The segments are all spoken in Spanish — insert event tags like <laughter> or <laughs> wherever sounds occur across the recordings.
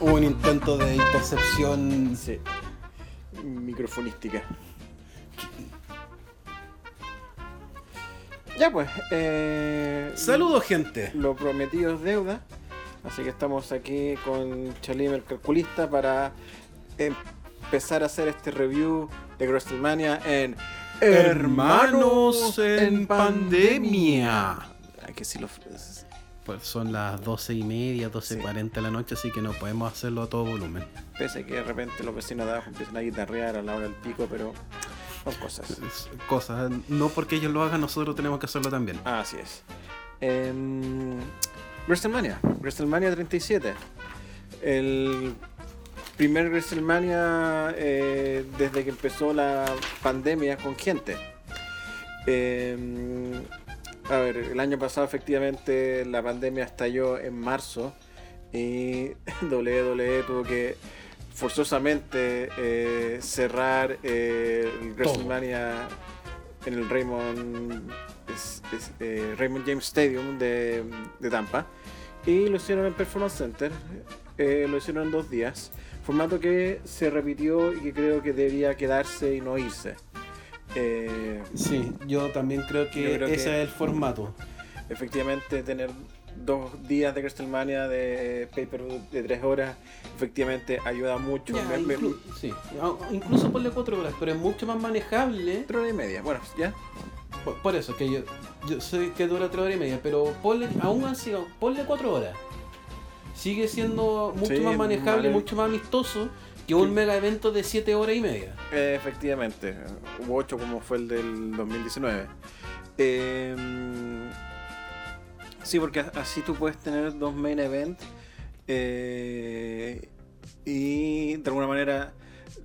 Hubo un intento de intercepción. Sí. Microfonística. Ya pues, eh, Saludos, gente. Lo prometido es deuda. Así que estamos aquí con Chalim el calculista para empezar a hacer este review de WrestleMania en Hermanos en pandemia. Hay que decirlo. Pues son las 12 y media, 12.40 de la noche, así que no podemos hacerlo a todo volumen. Pese a que de repente los vecinos de abajo empiezan a guitarrear a la hora del pico, pero son cosas. <laughs> Cosas. No porque ellos lo hagan, nosotros tenemos que hacerlo también. Así es. Em, WrestleMania, WrestleMania 37. El primer WrestleMania eh, desde que empezó la pandemia con gente. Em, a ver, el año pasado efectivamente la pandemia estalló en marzo y <laughs> WWE tuvo que forzosamente eh, cerrar eh, el WrestleMania en el Raymond, eh, Raymond James Stadium de, Tampa y lo hicieron en Performance Center, lo hicieron en dos días, formato que se repitió y que creo que debía quedarse y no irse. Sí, yo también creo que ese es el formato. Efectivamente, tener dos días de WrestleMania de paper de tres horas, efectivamente ayuda mucho. sí. Incluso ponle cuatro horas, pero es mucho más manejable. Tres horas y media, bueno, ya. Por, eso, que yo, yo sé que dura tres horas y media, pero ponle, aún así, ponle cuatro horas. Sigue siendo mucho más manejable, mucho más amistoso que un mega evento de siete horas y media. efectivamente, hubo ocho como fue el del 2019. Eh, Sí, porque así tú puedes tener dos main events eh, y de alguna manera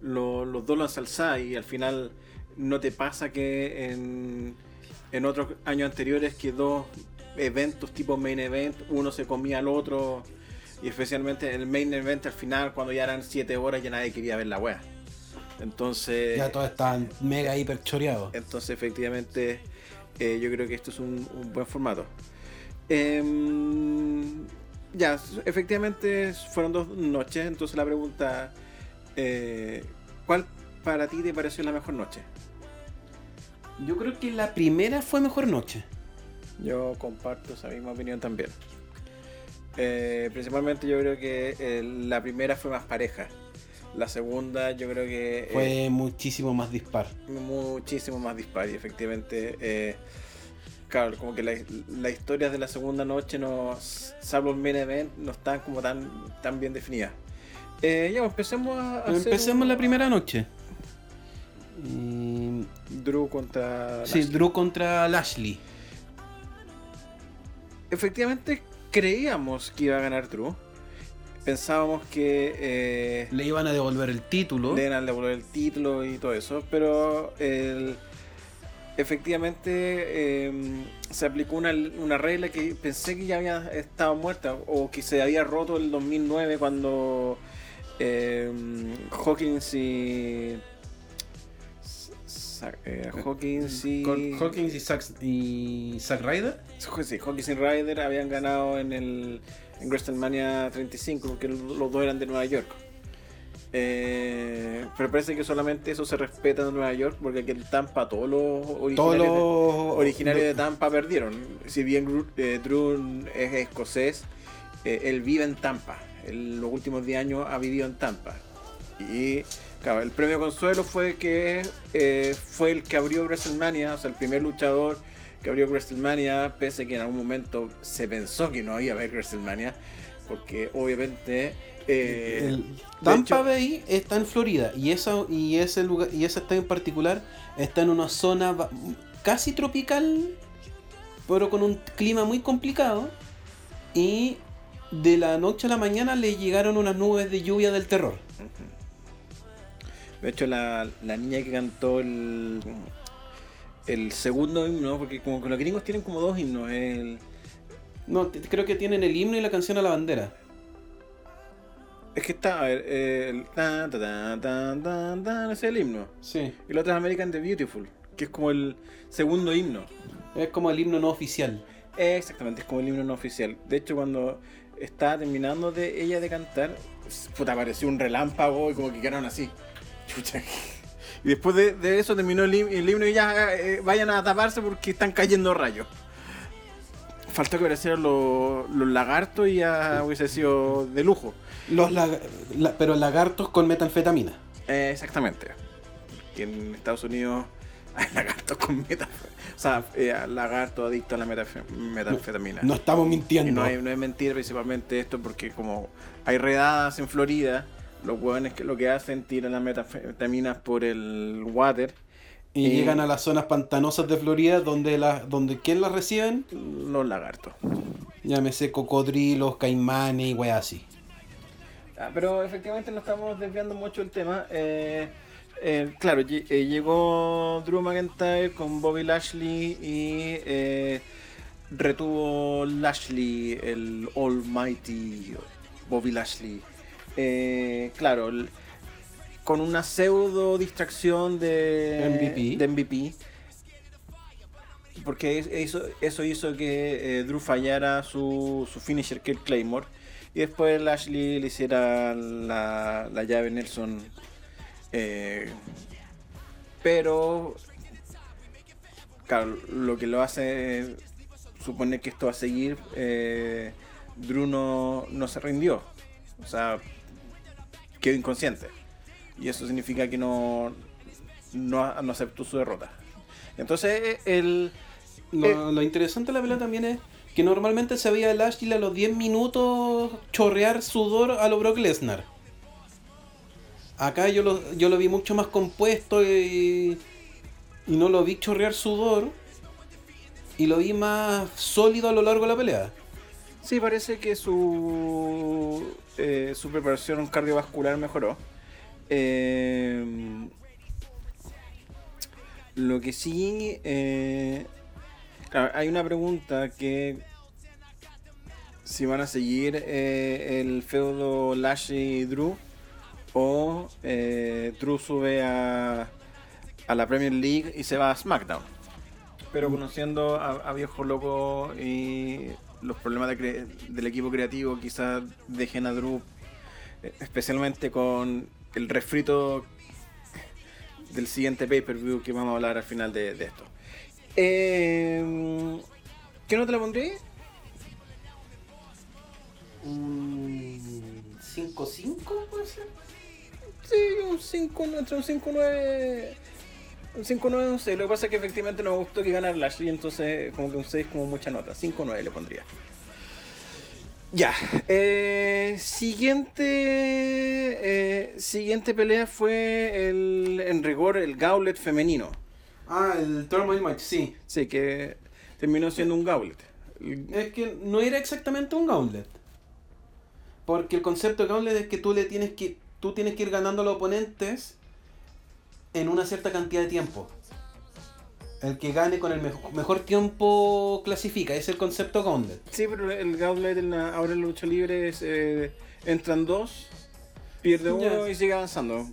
los dos lo ensalzás y al final no te pasa que en, en otros años anteriores que dos eventos tipo main event, uno se comía al otro y especialmente el main event al final cuando ya eran siete horas ya nadie quería ver la wea. Entonces... Ya todos estaban mega hiper choreados. Entonces efectivamente eh, yo creo que esto es un buen formato. Em, ya, efectivamente fueron dos noches, entonces la pregunta, eh, ¿cuál para ti te pareció la mejor noche? Yo creo que la primera fue mejor noche. Yo comparto esa misma opinión también. Eh, principalmente yo creo que eh, la primera fue más pareja. La segunda yo creo que... Fue muchísimo más dispar. Muchísimo más dispar y efectivamente claro, como que las historias de la segunda noche, no, salvo el main event, no están como tan, tan bien definidas. Eh, ya, pues, empecemos a. Empecemos la primera noche. Drew contra. Sí, Drew contra Lashley. Efectivamente, creíamos que iba a ganar Drew. Pensábamos que. Eh, le iban a devolver el título. Le iban a devolver el título y todo eso. Pero el efectivamente em, se aplicó una, regla que pensé que ya había estado muerta o que se había roto el 2009 cuando em, Hawkins y eh, Hawkins y Hawkins y Zack, y Zack Ryder sí, Hawkins y Ryder habían ganado en el en WrestleMania 35 porque los dos eran de Nueva York eh, pero parece que solamente eso se respeta en Nueva York, porque aquí en Tampa todos los originarios, de, Tampa perdieron. Si bien eh, Drew es escocés, eh, él vive en Tampa. En los últimos 10 años ha vivido en Tampa. Y claro, el premio consuelo fue que fue el que abrió WrestleMania, o sea, el primer luchador que abrió WrestleMania, pese a que en algún momento se pensó que no iba a haber WrestleMania, porque obviamente eh, el Tampa Bay está en Florida y, esa, y, ese lugar, y en particular está en una zona casi tropical, pero con un clima muy complicado. Y de la noche a la mañana le llegaron unas nubes de lluvia del terror. De hecho, la, niña que cantó el, el segundo himno, porque como que los gringos tienen como dos himnos. El... No, creo que tienen el himno y la canción a la bandera. Es que está, a ver, el tan, tan, tan, tan, ese es el himno. Sí. Y el otro es American the Beautiful, que es como el segundo himno. Es como el himno no oficial. Exactamente, es como el himno no oficial. De hecho, cuando estaba terminando de ella de cantar, puta, apareció un relámpago y como que quedaron así. Chucha. Y después de, eso terminó el, himno y ya eh, vayan a taparse porque están cayendo rayos. Faltó que aparecieran los, los lagartos y ya hubiese sido de lujo. Los pero lagartos con metanfetamina. Eh, exactamente. Que en Estados Unidos <laughs> hay lagartos con metanfetamina. O sea, eh, lagartos adictos a la metanfetamina. No, estamos mintiendo. no, hay, no es mentira principalmente esto porque como hay redadas en Florida, los hueones que lo que hacen tiran las metanfetaminas por el water y, llegan a las zonas pantanosas de Florida donde la, donde ¿quién las reciben? Los lagartos. Llámese cocodrilos, caimanes y weas así. Ah, pero efectivamente no estamos desviando mucho el tema. Eh, eh, claro, eh, llegó Drew McIntyre con Bobby Lashley y retuvo Lashley, el Almighty Bobby Lashley. Claro, con una pseudo distracción de MVP. porque eso, eso hizo que eh, Drew fallara su, su finisher, que Claymore. Y después Lashley le hiciera la, la llave Nelson. Eh, pero, claro, lo que lo hace suponer que esto va a seguir. Eh, Drew no, no se rindió. O sea, quedó inconsciente y eso significa que no, no, aceptó su derrota. Entonces, el, lo, interesante de la pelea también es que normalmente se veía a Lashley a los 10 minutos chorrear sudor a lo Brock Lesnar. Acá yo lo, yo lo vi mucho más compuesto y, y no lo vi chorrear sudor. Y lo vi más sólido a lo largo de la pelea. Sí, parece que su, eh, su preparación cardiovascular mejoró. Eh, lo que sí, eh, hay una pregunta que si van a seguir eh, el feudo Lashley y Drew o eh, Drew sube a, a la Premier League y se va a SmackDown. Pero conociendo a, Viejo Loco y los problemas del equipo creativo, quizás dejen a Drew, especialmente con el refrito del siguiente pay-per-view que vamos a hablar al final de, esto. Eh, ¿Qué nota le pondré? ¿Un 5-5 puede ser? Sí, un 5, entre un 5-9. Un 5-9, un 6. Lo que pasa es que efectivamente no me gustó que ganara Lashley, entonces como que un 6 como mucha nota. 5-9 le pondría. Ya. Eh, siguiente. Eh, siguiente pelea fue el. En rigor, el Gauntlet femenino. Ah, el Turmoil Match, sí. Sí, que terminó siendo un Gauntlet. Es que no era exactamente un Gauntlet. Porque el concepto de Gauntlet es que tú le tienes que. Tú tienes que ir ganando a los oponentes en una cierta cantidad de tiempo. El que gane con el mejor, tiempo clasifica, es el concepto Gauntlet. Sí, pero el Gauntlet ahora en la lucha libre es, eh, entran dos, pierde uno y sigue avanzando.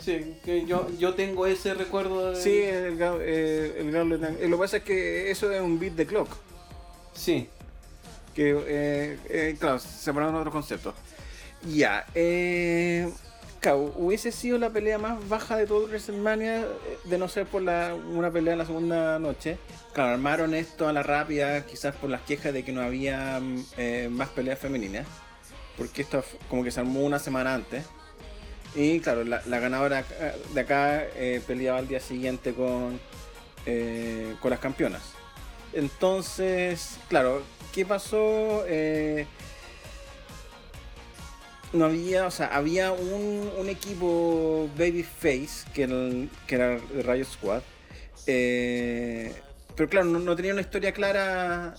Sí, que yo, yo tengo ese recuerdo de... Sí, el, eh, el Gauntlet. Eh, lo que pasa es que eso es un beat de clock. Sí. Que, eh, claro, separando otros conceptos. Ya, eh hubiese sido la pelea más baja de todo WrestleMania, eh, de no ser por la, una pelea en la segunda noche. Claro, armaron esto a la rápida, quizás por las quejas de que no había mm, eh, más peleas femeninas, porque esto como que se armó una semana antes. Y claro, la, ganadora eh, de acá peleaba al día siguiente con, con las campeonas. Entonces, claro, ¿qué pasó? No había, o sea, había un, un equipo Babyface, que era, que era el Rayo Squad. Eh, pero claro, no, tenía una historia clara.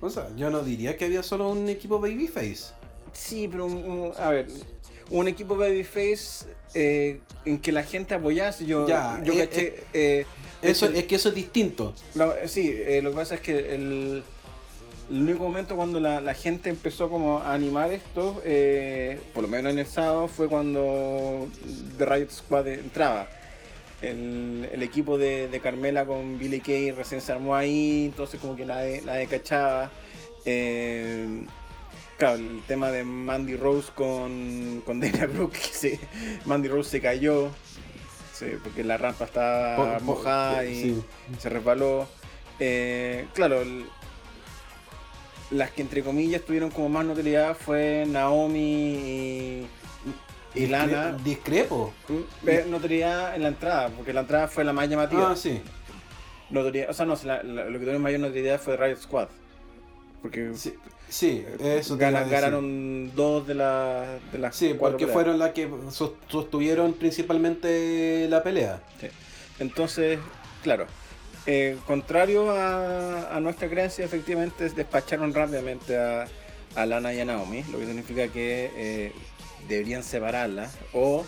O sea, yo no diría que había solo un equipo Babyface. Sí, pero a ver, un equipo Babyface eh, en que la gente apoyase. Yo, ya, yo eh, caché. eso, es que eso es distinto. sí, lo que pasa es que el el único momento cuando la, gente empezó como a animar esto, eh, por lo menos en el sábado, fue cuando The Riot Squad entraba. El, equipo de, Carmela con Billy Kay recién se armó ahí, entonces como que nadie, nadie cachaba. Eh, Claro, el tema de Mandy Rose con, con <laughs> Dana Brooke, Mandy Rose se cayó, porque la rampa estaba mojada y se resbaló. Eh, claro, las que entre comillas tuvieron como más notoriedad fue Naomi y, Lana. Discrepo. Mm, notoriedad en la entrada, porque la entrada fue la más llamativa. Ah, sí. Notoriedad, o sea, no, lo que tuvo mayor notoriedad fue Riot Squad. Porque sí, eso ganaron dos de, las de las Sí, porque fueron las que sostuvieron principalmente la pelea. Entonces, claro, eh, contrario a, nuestra creencia, efectivamente despacharon rápidamente a, Lana y a Naomi, lo que significa que eh, deberían separarlas o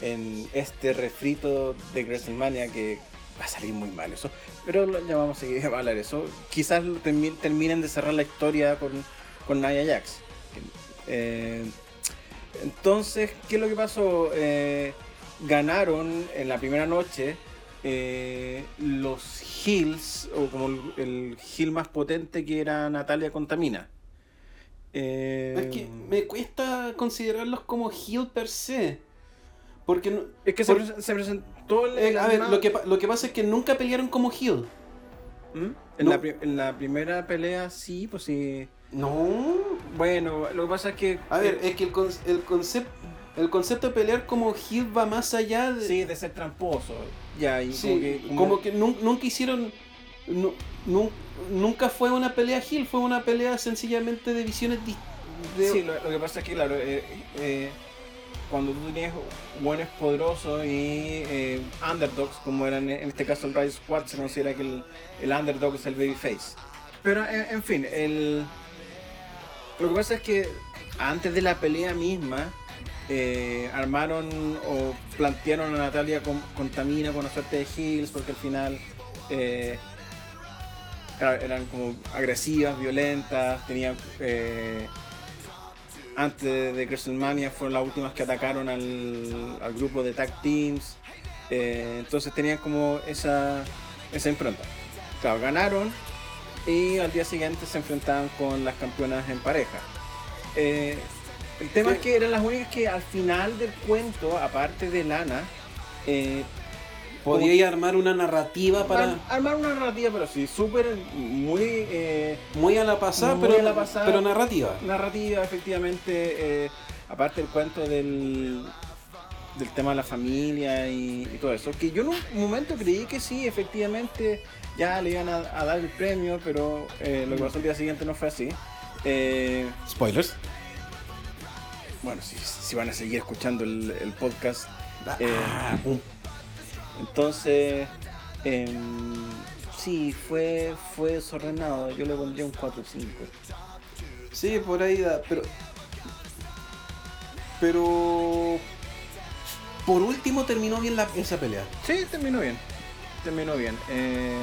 en este refrito de WrestleMania que va a salir muy mal eso, pero ya vamos a seguir a hablar eso. Quizás terminen de cerrar la historia con, con Nia Jax. Eh, entonces, ¿qué es lo que pasó? ganaron en la primera noche eh, los Hills, o como el, Hill más potente que era Natalia Contamina. Eh, es que me cuesta considerarlos como Hill per se. Porque no, es que se, presentó eh, A ver, lo que, lo que pasa es que nunca pelearon como Hill. ¿Mm? En, la, en, la, primera pelea sí, pues sí. No. Bueno, lo que pasa es que. A ver, es que el, el concepto el concepto de pelear como Hill va más allá de. Sí, de ser tramposo. Ya, y como que, nunca hicieron. nunca fue una pelea Hill, fue una pelea sencillamente de visiones de... Sí, lo, que pasa es que, claro, eh, eh, cuando tú tenías buenos poderosos y eh, underdogs, como eran en este caso el Rise Squad, se considera que el, el underdog es el babyface. Pero, en, fin, el, lo que pasa es que antes de la pelea misma, eh, armaron o plantearon a Natalia con, Contamina con suerte de heels porque al final eh, eran como agresivas, violentas, tenían eh, antes de WrestleMania fueron las últimas que atacaron al, grupo de tag teams entonces tenían como esa, esa impronta. Claro, ganaron y al día siguiente se enfrentaban con las campeonas en pareja el tema es que eran las únicas que al final del cuento, aparte de Lana, eh, podía armar una narrativa para. armar una narrativa, pero sí, súper, muy. Eh, muy a la pasada, pero, pero narrativa. Narrativa, efectivamente. Eh, aparte del cuento del, del tema de la familia y, todo eso. Que yo en un momento creí que sí, efectivamente, ya le iban a, dar el premio, pero lo que pasó el día siguiente no fue así. Spoilers bueno, si, van a seguir escuchando el, podcast. Ah, eh, entonces, em, sí, fue, fue desordenado. Yo le pondría un 4 5. Sí, por ahí da, pero. Pero. Por último terminó bien la, esa pelea. Sí, terminó bien. Terminó bien. Eh,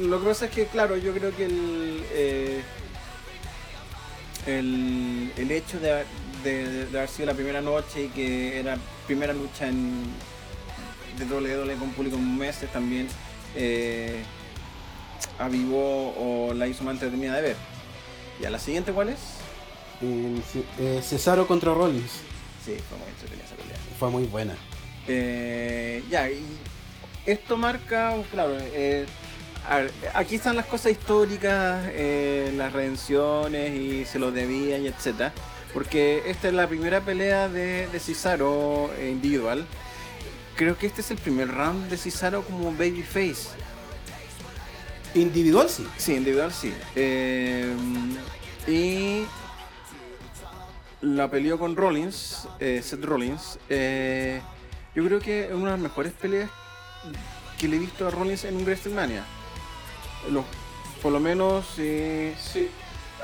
lo que pasa es que, claro, yo creo que el. Eh, el, el hecho de, haber sido la primera noche y que era primera lucha en, de doble con público en meses también eh, avivó o la hizo más entretenida de ver. ¿Y a la siguiente cuál es? Eh, Cesaro contra Rollins. Sí, fue muy entretenida esa pelea. Fue muy buena. Eh, ya, y esto marca, claro, aquí están las cosas históricas, eh, las redenciones y se lo debían y etcétera. Porque esta es la primera pelea de, de Cesaro eh, individual. Creo que este es el primer round de Cesaro como babyface. ¿Individual sí? Sí, individual sí. Eh, y la peleó con Rollins, Seth Rollins. yo creo que es una de las mejores peleas que le he visto a Rollins en un WrestleMania por lo menos, sí.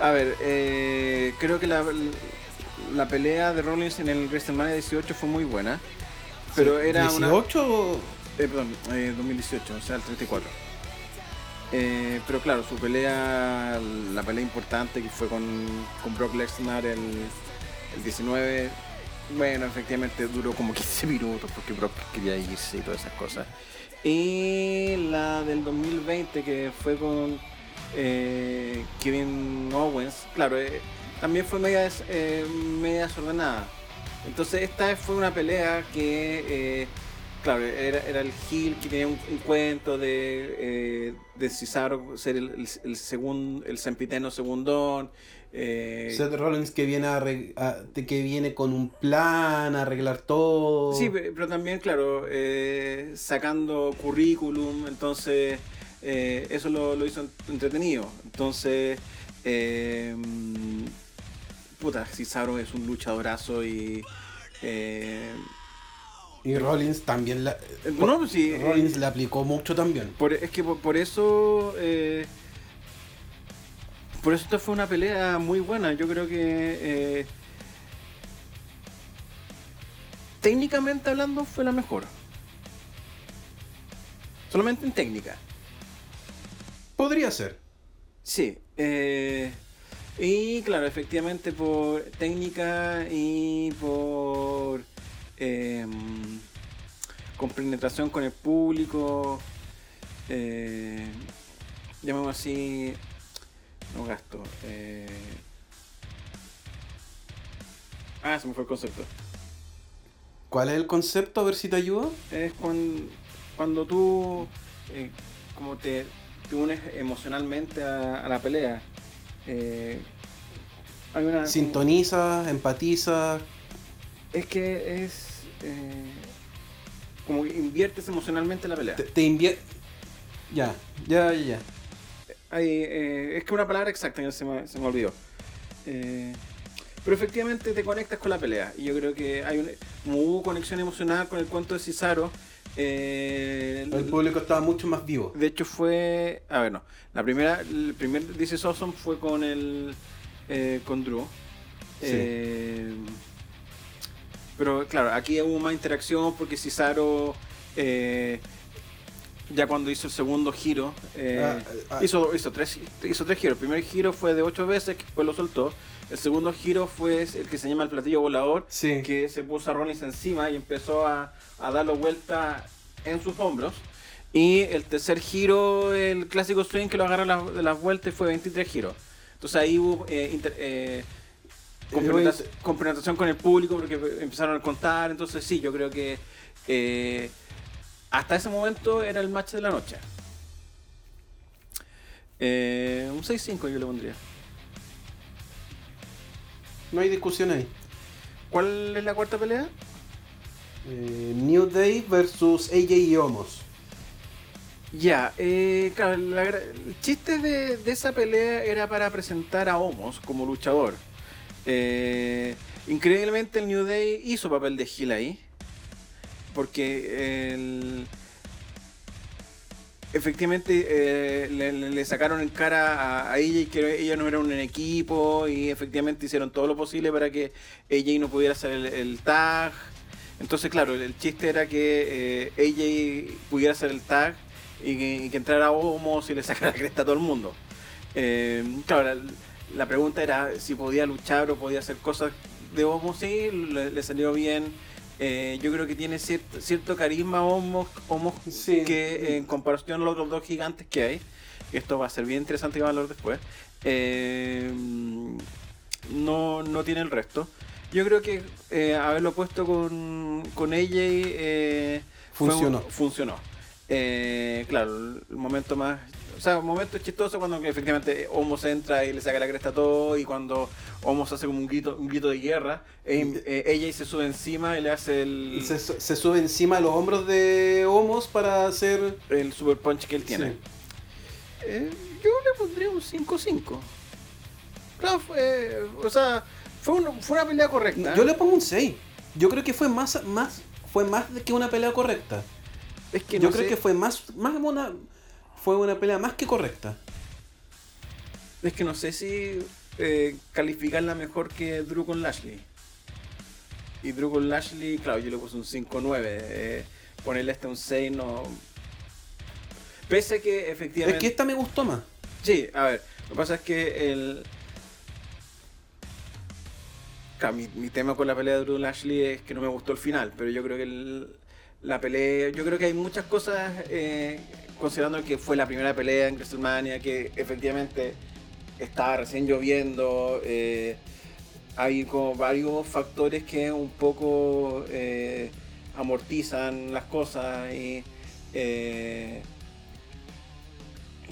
A ver, eh, creo que la, la pelea de Rollins en el WrestleMania 18 fue muy buena. Pero era ¿18 o...? Eh, perdón, 2018, eh, o sea, el 34. pero claro, su pelea, la pelea importante que fue con, con Brock Lesnar el, el 19, bueno, efectivamente duró como 15 <laughs> minutos porque Brock quería irse y todas esas cosas. Y la del 2020 que fue con eh, Kevin Owens, claro, eh, también fue media, eh, media desordenada. Entonces esta fue una pelea que, claro, era, el Hill que tenía un, cuento de, de Cesaro ser el, el, segundo, el sempiteno segundón. Seth Rollins que viene que viene con un plan a arreglar todo. Sí, pero también, claro, sacando currículum, entonces eh, eso lo, hizo entretenido. Entonces, eh, puta, Cesaro es un luchadorazo y. Eh, y Rollins también la. Bueno, pues sí, Rollins le aplicó mucho también. es que por, eso. Por eso esta fue una pelea muy buena. Yo creo que. técnicamente hablando, fue la mejor. Solamente en técnica. Podría ser. Sí. Eh, y claro, efectivamente por técnica y por eh, con penetración con el público, eh, llamamos así, no gasto. Eh, ah, se me fue el concepto. ¿Cuál es el concepto? A ver si te ayuda. Es cuando, cuando tú, eh, como te te unes emocionalmente a, la pelea. Eh, hay una, Sintoniza, empatiza. Es que es. Eh, como que inviertes emocionalmente en la pelea. Te, te Ya, ya, ya, Eh, es que una palabra exacta, se me, se me olvidó. pero efectivamente te conectas con la pelea. Y yo creo que hay una, como hubo conexión emocional con el cuento de Cesaro, eh, el público estaba mucho más vivo. De hecho fue, a ver, no, la primera, el primer This Awesome fue con el, eh, con Drew. Eh, pero claro, aquí hubo más interacción porque Cesaro, ya cuando hizo el segundo giro, ah, ah. hizo, hizo, tres, hizo tres giros. El primer giro fue de ocho veces, que después lo soltó. El segundo giro fue el que se llama el platillo volador, que se puso a Rollins encima y empezó a, a darlo vuelta en sus hombros. Y el tercer giro, el clásico swing que lo agarra de las vueltas, fue 23 giros. Entonces ahí hubo eh, eh, con el público porque empezaron a contar. Entonces sí, yo creo que eh, hasta ese momento era el match de la noche. un 6-5 yo le pondría. No hay discusión ahí. ¿Cuál es la cuarta pelea? Eh, New Day versus AJ y Homos. Ya, eh, claro, el chiste de, esa pelea era para presentar a Homos como luchador. Eh, increíblemente el New Day hizo papel de heel ahí. Porque efectivamente eh, le, sacaron en cara a, ella y que ella no era un equipo y efectivamente hicieron todo lo posible para que ella no pudiera hacer el, tag. Entonces, claro, el chiste era que eh, pudiera hacer el tag y que, entrara Homos y le sacara cresta a todo el mundo. Eh, claro, la, pregunta era si podía luchar o podía hacer cosas de Homos, sí, le salió bien eh, yo creo que tiene cierto, carisma Homos, que en comparación a los otros dos gigantes que hay, esto va a ser bien interesante que va a hablar después, eh, no, no tiene el resto. Yo creo que eh, haberlo puesto con, con ella funcionó. funcionó. claro, el momento más o sea, un momento chistoso cuando efectivamente Homos entra y le saca la cresta a todo y cuando Homos hace como un grito, un grito de guerra, eh, ella y se sube encima y le hace el... Se, sube encima de los hombros de Homos para hacer... El super punch que él tiene. Eh, yo le pondría un 5-5. Claro, fue, o sea, fue, fue una pelea correcta. Yo le pongo un 6. Yo creo que fue más, más, fue más que una pelea correcta. Es que Yo creo que fue más, más una fue una pelea más que correcta. Es que no sé si eh, calificarla mejor que Drew con Lashley. Y Drew con Lashley, claro, yo le puse un 5-9. Eh, ponerle este un 6 no. Pese a que efectivamente. Es que esta me gustó más. Sí, a ver. Lo que pasa es que el. mi, tema con la pelea de Drew Lashley es que no me gustó el final, pero yo creo que la pelea, yo creo que hay muchas cosas, eh, considerando que fue la primera pelea en WrestleMania, que efectivamente estaba recién lloviendo, eh, hay como varios factores que un poco eh, amortizan las cosas y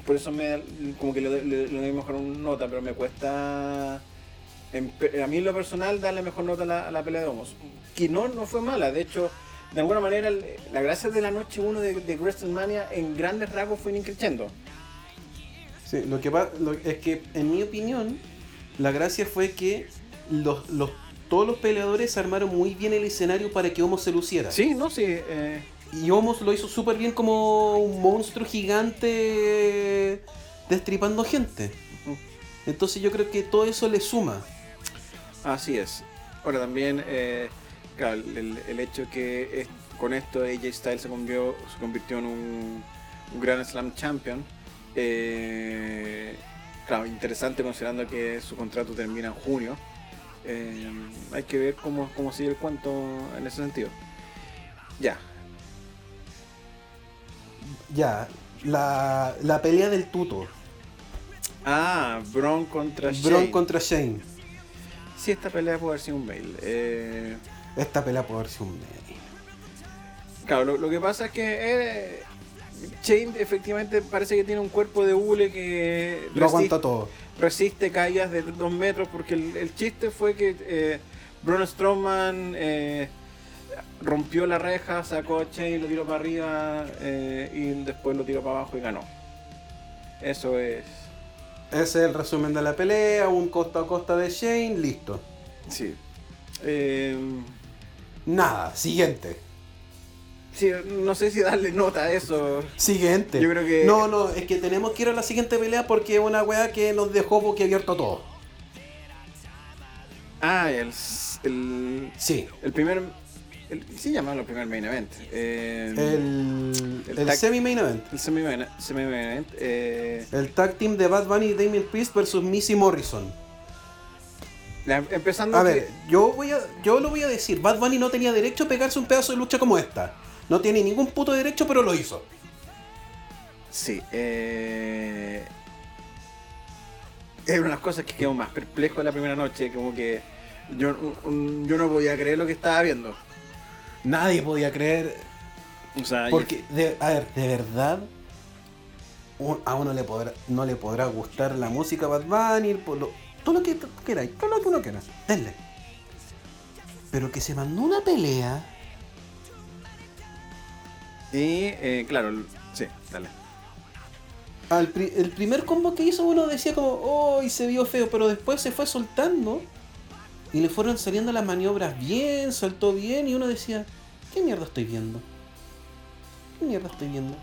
por eso me como que le, doy mejor una nota, pero me cuesta a mí en lo personal darle mejor nota a la, pelea de Homos. Que no, no fue mala, de hecho, de alguna manera la gracia de la noche 1 de, de WrestleMania en grandes rasgos fue increciendo. Sí, lo que es que en mi opinión, la gracia fue que los, todos los peleadores armaron muy bien el escenario para que Homos se luciera. Sí, no, sí. Eh, y Homos lo hizo súper bien como un monstruo gigante destripando gente. Entonces yo creo que todo eso le suma. Así es. Ahora también, eh, el, hecho que con esto AJ Styles se convirtió, se convirtió en un, Grand Slam Champion. Eh, claro, interesante considerando que su contrato termina en junio. Eh, hay que ver cómo, cómo sigue el cuento en ese sentido. Ya, ya, la, la pelea del tuto. Ah, Braun contra Shane. Braun contra Shane. Sí, esta pelea puede haber sido un mail. Eh... Esta pelea puede haber sido un mail. Claro, lo, que pasa es que eh, Shane efectivamente parece que tiene un cuerpo de hule que lo aguanta todo. Resiste caídas de dos metros porque el, chiste fue que eh, Braun Strowman eh, rompió la reja, sacó a Shane, lo tiró para arriba eh, y después lo tiró para abajo y ganó. Eso es. Ese es el resumen de la pelea, un costa a costa de Shane, listo. Sí. Eh, Nada, siguiente. Sí, no sé si darle nota a eso. Siguiente. Yo creo que. No, no, es que tenemos que ir a la siguiente pelea porque es una weá que nos dejó boquiabierto todo. Ah, el, el. Sí. El primer el, se llama el primer main event. Eh, el, el, semi-main event. El semi-main event. Eh, el tag team de Bad Bunny y Damien Priest versus Missy Morrison. Empezando a ver, yo, voy a, yo lo voy a decir. Bad Bunny no tenía derecho a pegarse un pedazo de lucha como esta. No tiene ningún puto derecho, pero lo hizo. Sí. Eh, es una de las cosas que quedó más perplejo en la primera noche. Como que yo, yo no podía creer lo que estaba viendo nadie podía creer. O sea, porque, a ver, de verdad, a uno le podrá, no le podrá gustar la música Bad Bunny, todo lo que queráis, todo lo que uno quiera, denle. Pero que se mandó una pelea. Y, eh, claro, sí, dale. el primer combo que hizo uno decía como, oh, y se vio feo, pero después se fue soltando y le fueron saliendo las maniobras bien, saltó bien y uno decía, ¿qué mierda estoy viendo? ¿Qué mierda estoy viendo?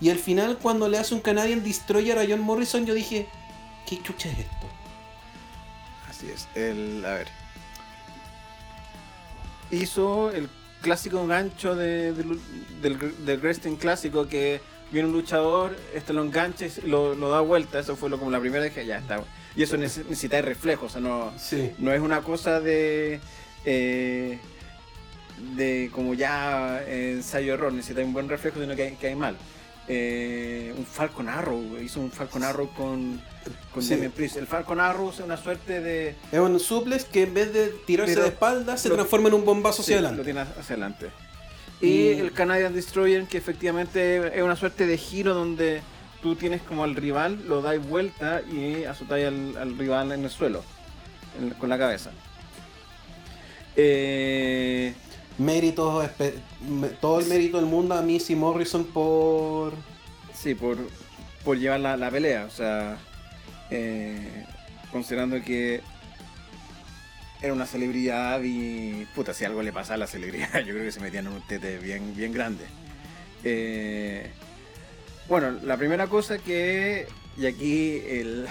Y al final cuando le hace un Canadian Destroyer a John Morrison yo dije, ¿qué chucha es esto? Así es, el, a ver. Hizo el clásico gancho de, del, del wrestling clásico que viene un luchador, este lo engancha y lo, da vuelta, eso fue lo, como la primera que ya está y eso necesita de reflejos, o sea, no, no es una cosa de. Eh, de como ya ensayo error, necesita un buen reflejo, sino que, que hay mal. Eh, un Falcon Arrow, hizo un Falcon Arrow con, con Priest. El Falcon Arrow es una suerte de. Es un suplex que en vez de tirarse de espalda se transforma en un bombazo hacia adelante. Lo tiene hacia adelante. Y el Canadian Destroyer, que efectivamente es una suerte de giro donde tú tienes como al rival, lo dais vuelta y azotáis al, al rival en el suelo, con la cabeza. Eh, mérito, todo el mérito del mundo a Missy Morrison por. Sí, por, por llevar la, pelea. O sea, eh, considerando que era una celebridad y. Puta, si algo le pasa a la celebridad, <laughs> yo creo que se metían en un tete bien, bien grande. Eh, bueno, la primera cosa que, y aquí el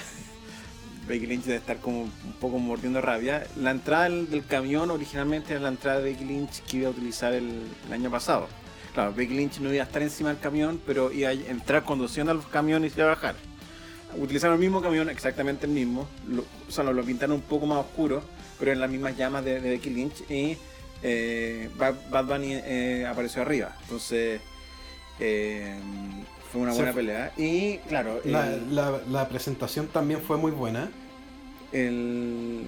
<laughs> Becky Lynch debe estar como un poco mordiendo rabia, la entrada del, camión originalmente era la entrada de Becky Lynch que iba a utilizar el, año pasado. Claro, Becky Lynch no iba a estar encima del camión, pero iba a entrar conduciendo a los camiones y iba a bajar. Utilizaron el mismo camión, exactamente el mismo, o sea, lo, pintaron un poco más oscuro, pero en las mismas llamas de, Becky Lynch y eh, Bad, Bunny eh, apareció arriba. Entonces, eh, fue una buena pelea. Y claro, la, presentación también fue muy buena. El...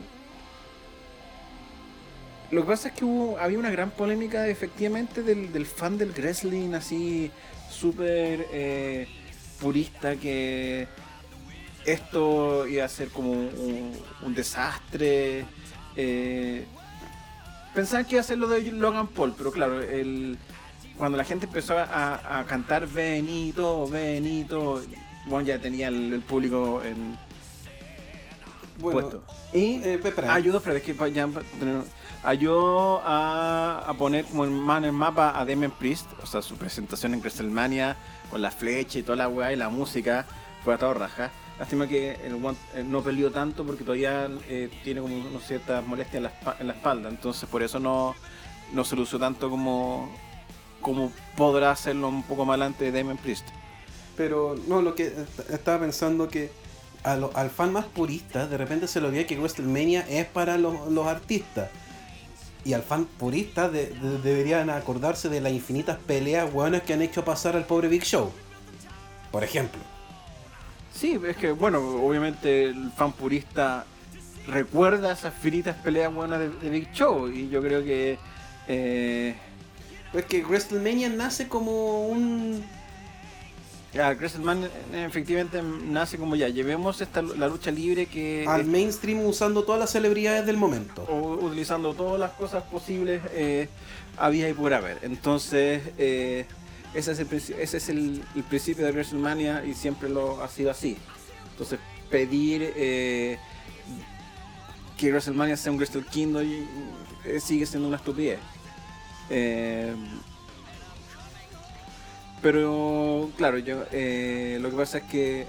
Lo que pasa es que hubo, había una gran polémica efectivamente del, fan del wrestling así súper purista que esto iba a ser como un, desastre. Eh, pensaban que iba a ser lo de Logan Paul, pero claro, el, cuando la gente empezó a, cantar Benito, Benito, bueno, ya tenía el, público en, puesto. Y eh, ayudó, ayudó a, a, poner como en, el mapa a Demon Priest, o sea, su presentación en WrestleMania, con la flecha y toda la weá y la música, fue a todo raja. Lástima que eh, no peleó tanto porque todavía eh, tiene como una cierta molestia en la, espalda, entonces por eso no, no se lució tanto como, como podrá hacerlo un poco más adelante Damon Priest. Pero no, lo que estaba pensando que al fan más purista de repente se lo veía que WrestleMania es para los, artistas. Y al fan purista deberían acordarse de las infinitas peleas buenas que han hecho pasar al pobre Big Show. Por ejemplo. Sí, es que, bueno, obviamente el fan purista recuerda esas finitas peleas buenas de, Big Show y yo creo que... Eh... Es que WrestleMania nace como un... Ya, WrestleMania efectivamente nace como ya, llevemos esta, la lucha libre que... Al mainstream usando todas las celebridades del momento. O, utilizando todas las cosas posibles eh, había y por haber. Entonces... Eh, ese es, el, ese es el, principio de WrestleMania y siempre lo ha sido así. Entonces, pedir eh, que WrestleMania sea un Wrestle Kingdom eh, sigue siendo una estupidez. Eh, pero, claro, yo lo que pasa es que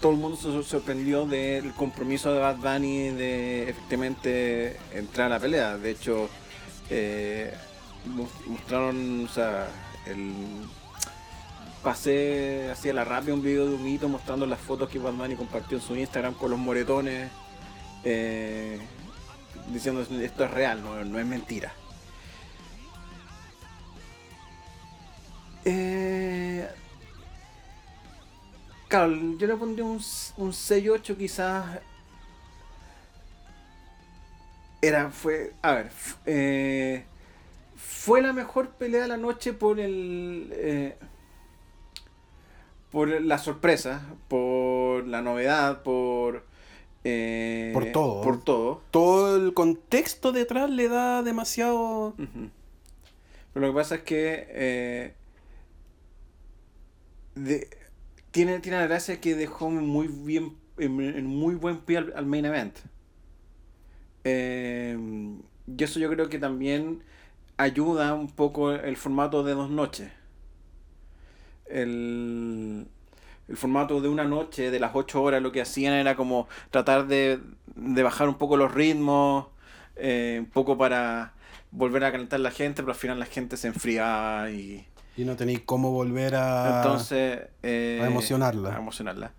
todo el mundo se sorprendió del compromiso de Bad Bunny de efectivamente entrar a la pelea. De hecho, mostraron, o sea, pasé así a la rápida un video de un hito mostrando las fotos que Batman compartió en su Instagram con los moretones, eh, diciendo esto es real, no, es mentira. Eh, claro, yo le pondría un, un 6-8 quizás. Era, fue, a ver, eh, fue la mejor pelea de la noche por el. Eh, por la sorpresa, por la novedad, por. Eh, por todo. Por todo. Todo el contexto detrás le da demasiado. Pero lo que pasa es que. Eh, tiene, tiene la gracia que dejó muy bien. En, muy buen pie al, main event. y eso yo creo que también ayuda un poco el formato de dos noches. El, formato de una noche, de las ocho horas, lo que hacían era como tratar de, bajar un poco los ritmos, eh, un poco para volver a calentar la gente, pero al final la gente se enfriaba y... Y no tenéis cómo volver a... Entonces... Eh, a emocionarla. A emocionarla.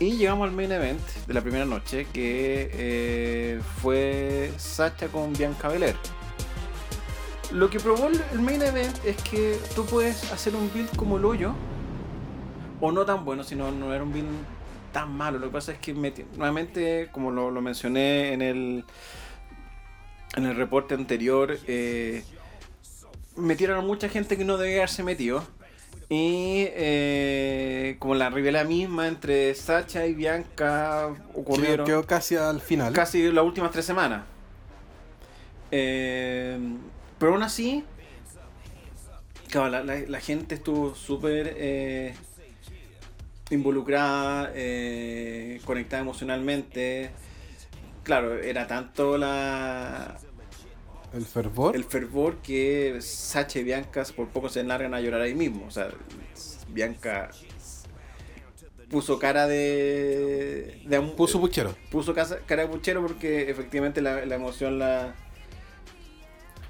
Y llegamos al main event de la primera noche, que eh, fue Sacha con Bianca Belair. Lo que probó el main event es que tú puedes hacer un build como el hoyo, o no tan bueno, sino no era un build tan malo. Lo que pasa es que nuevamente, como lo, mencioné en el en el reporte anterior, eh, metieron a mucha gente que no debía haberse metido. Y eh, como la rivalidad misma entre Sacha y Bianca ocurrieron. Quedó casi al final. Casi las últimas tres semanas. Eh, pero aún así, la, gente estuvo súper eh, involucrada, eh, conectada emocionalmente. Claro, era tanto la. El fervor. El fervor que Sacha y Bianca por poco se largan a llorar ahí mismo. O sea, Bianca puso cara de. puso puchero. Puso cara de puchero porque efectivamente la emoción la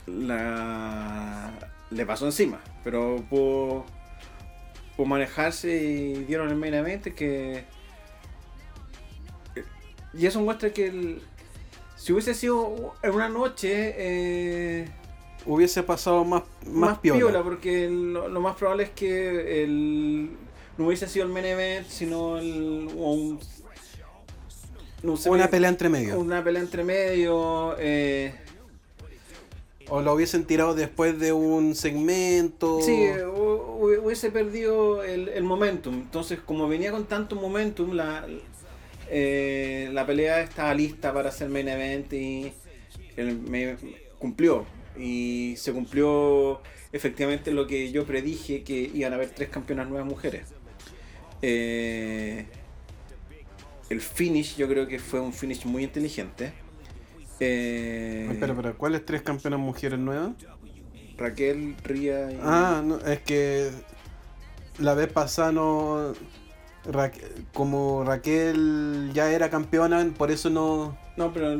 la le pasó encima, pero pudo, manejarse y dieron el main que y eso muestra que el, Si hubiese sido en una noche. Eh, hubiese pasado más, más, piola. porque lo, más probable es que el, no hubiese sido el main event, sino el, un, una pelea entre medio. Una pelea entre medio. Eh, o lo hubiesen tirado después de un segmento. Sí, hubiese perdido el, el momentum. Entonces, como venía con tanto momentum, la, eh, la pelea estaba lista para hacer main event y me cumplió. Y se cumplió efectivamente lo que yo predije, que iban a haber tres campeonas nuevas mujeres. Eh, el finish yo creo que fue un finish muy inteligente. Eh, espera, espera, ¿cuáles tres campeonas mujeres nuevas? Raquel, Ría y... Ah, no, es que la vez pasada no... como Raquel ya era campeona, por eso no... No, pero...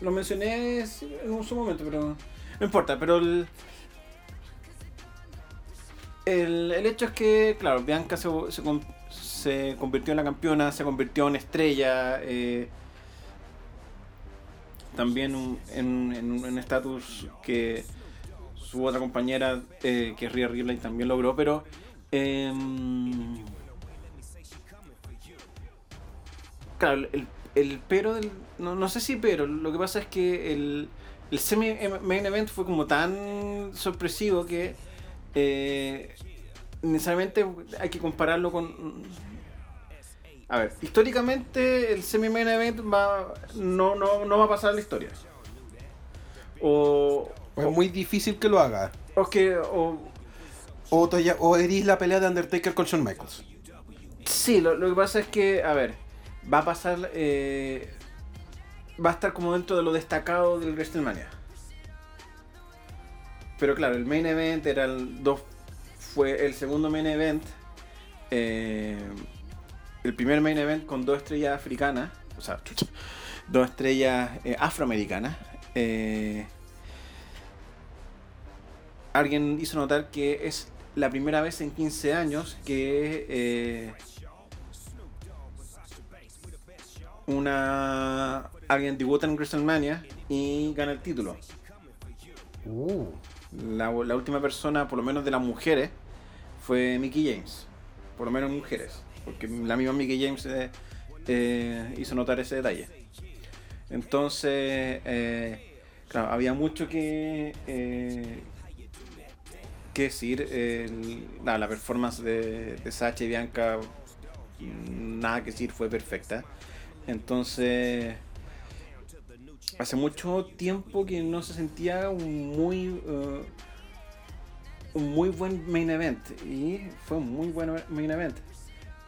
lo mencioné en un momento, pero... No importa, pero el... El, hecho es que, claro, Bianca se, se, convirtió en la campeona, se convirtió en estrella, eh, también en, un estatus que su otra compañera, eh, que es Rhea Ripley, también logró, pero... Em, claro, el, pero del... No, sé si pero, lo que pasa es que el, el semi-main event fue como tan sorpresivo que eh, necesariamente hay que compararlo con a ver, históricamente el semi-main event va, no, no, no va a pasar la historia. O, es muy difícil que lo haga. O que. O, o, o erís la pelea de Undertaker con Shawn Michaels. Sí, lo, que pasa es que, a ver, va a pasar. Eh, va a estar como dentro de lo destacado del WrestleMania. Pero claro, el main event era el dos, fue el segundo main event. Eh, el primer main event con dos estrellas africanas, o sea, dos estrellas eh, afroamericanas. Eh, alguien hizo notar que es la primera vez en 15 años que eh, una alguien debuta en WrestleMania y gana el título. Uh. La, la, última persona, por lo menos de las mujeres, fue Mickey James. Por lo menos mujeres. Porque la misma Mickey James eh, eh, hizo notar ese detalle. Entonces, eh, claro, había mucho que, que decir. la performance de, de Sacha y Bianca, nada que decir, fue perfecta. Entonces, hace mucho tiempo que no se sentía un muy un muy buen main event y fue un muy buen main event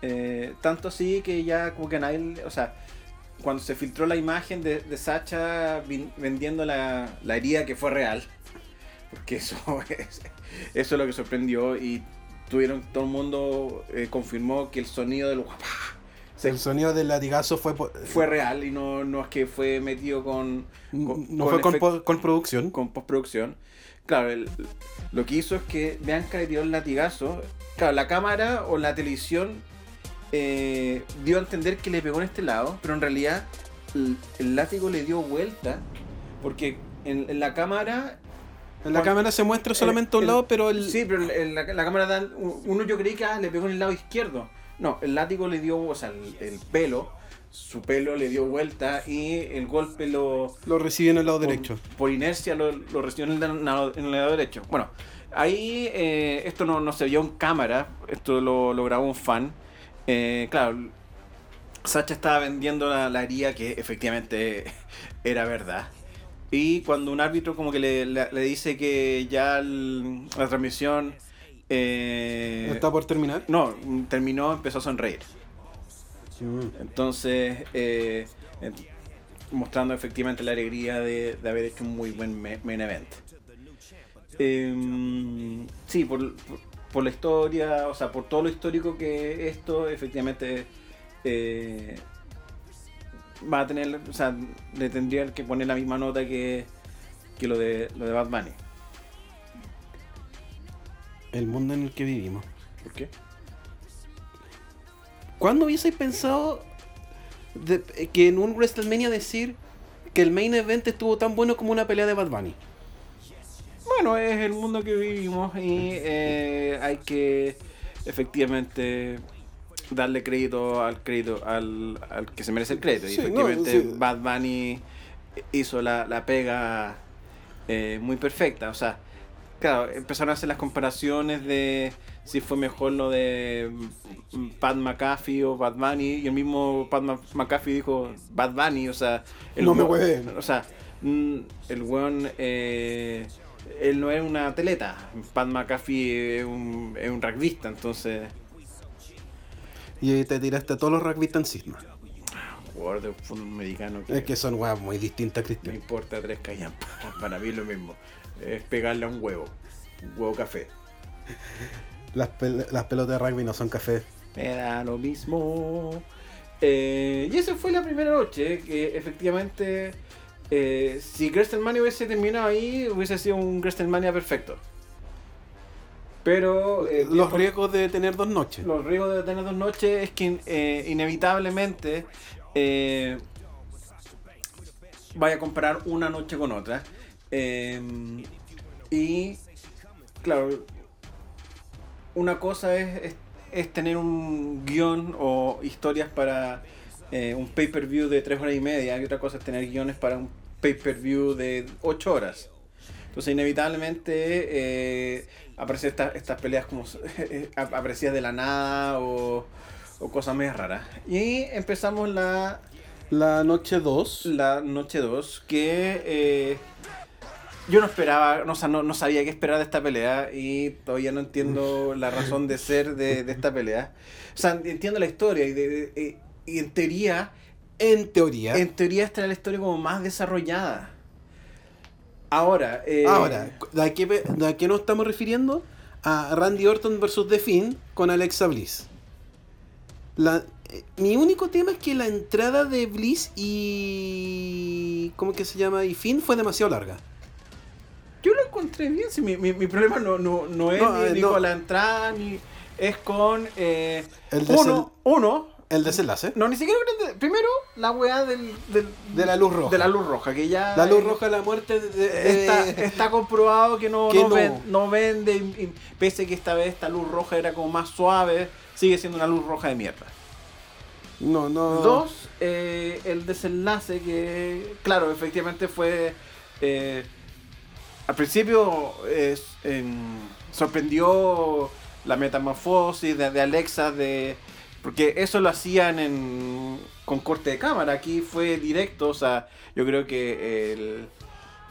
eh, tanto así que ya como que nadie, o sea, cuando se filtró la imagen de, Sacha vendiendo la, herida que fue real, porque <laughs> eso es, eso es lo que sorprendió y tuvieron, todo el mundo eh, confirmó que el sonido del el sonido del latigazo fue fue real y no, no es que fue metido con, no fue con, producción. con postproducción. Claro lo que hizo es que Bianca le dio el latigazo. Claro la cámara o la televisión eh, dio a entender que le pegó en este lado, pero en realidad el, látigo le dio vuelta, porque en, la cámara... En la cámara se muestra solamente un lado, pero el... Sí, pero en la, cámara da... Uno yo creí que ah, le pegó en el lado izquierdo. No, el látigo le dio, o sea, el, pelo, su pelo le dio vuelta y el golpe lo... Lo recibió en el lado derecho. Por inercia lo, recibió en el, lado, derecho. Bueno, ahí eh, esto no, se vio en cámara, esto lo, lo grabó un fan. Eh, claro, Sacha estaba vendiendo la, la, herida que efectivamente <laughs> era verdad. Y cuando un árbitro como que le, dice que ya la transmisión... Eh, ¿Está por terminar? No, terminó, empezó a sonreír. Entonces, eh, mostrando efectivamente la alegría de, haber hecho un muy buen main event. Em, sí, por, por la historia, o sea, por todo lo histórico que esto, efectivamente, eh, va a tener, o sea, le tendría que poner la misma nota que, que lo de lo de Bad Bunny. El mundo en el que vivimos. ¿Por qué? ¿Cuándo hubieseis pensado que en un WrestleMania decir que el main event estuvo tan bueno como una pelea de Bad Bunny. Bueno, es el mundo que vivimos y eh, hay que efectivamente darle crédito al crédito al, que se merece el crédito. y efectivamente Bad Bunny hizo la, pega eh, muy perfecta. O sea, claro, empezaron a hacer las comparaciones de si fue mejor lo de Pat McAfee o Bad Bunny. Y el mismo Pat McAfee dijo Bad Bunny, o sea... El no me O sea, mm, el weón... Eh, él no es una teleta. Pat McAfee es un, es un rugbyista, entonces... Y te tiraste a todos los rugbyistas encima. Jugador de fútbol americano. es que son weas muy distintas, Cristian. No importa tres callan. <laughs> Para mí es lo mismo. Es pegarle a un huevo. Un huevo café. Las, las pelotas de rugby no son café. Me da lo mismo. Eh, y esa fue la primera noche que efectivamente eh, si WrestleMania hubiese terminado ahí, hubiese sido un WrestleMania perfecto. Pero. Eh, los riesgos de tener dos noches. Los riesgos de tener dos noches es que eh, inevitablemente vaya a comparar una noche con otra. y. Claro. Una cosa es, es tener un guion o historias para eh, un pay-per-view de 3 horas y media y otra cosa es tener guiones para un pay-per-view de 8 horas. Entonces, inevitablemente eh, aparecen estas peleas como <laughs> aparecidas de la nada o, o cosas más raras. Y empezamos la. La noche 2. La noche 2, que. Eh, yo no esperaba, no, no, no, sabía qué esperar de esta pelea y todavía no entiendo <laughs> la razón de ser de, de esta pelea. O sea, entiendo la historia y de, y en teoría. En teoría. En teoría está la historia como más desarrollada. Ahora. Eh, Ahora, ¿a qué, ¿a qué nos estamos refiriendo? A Randy Orton versus The Finn con Alexa Bliss. La, eh, mi único tema es que la entrada de Bliss y. ¿Cómo que se llama? Y Finn fue demasiado larga. Yo lo encontré bien. Si mi, mi, problema no, no, no es ni, eh, con la entrada, ni. Es con. el uno, uno, el desenlace. No, ni siquiera. Primero, la weá del, de la luz roja. De la luz roja, que ya. La luz roja, la muerte. está, está, comprobado que no, no, vende. pese que esta vez esta luz roja era como más suave, sigue siendo una luz roja de mierda. No, no. Dos, eh, el desenlace que, claro, efectivamente fue. Eh, al principio sorprendió la metamorfosis de Alexa de porque eso lo hacían en, con corte de cámara. Aquí fue directo. O sea, yo creo que el,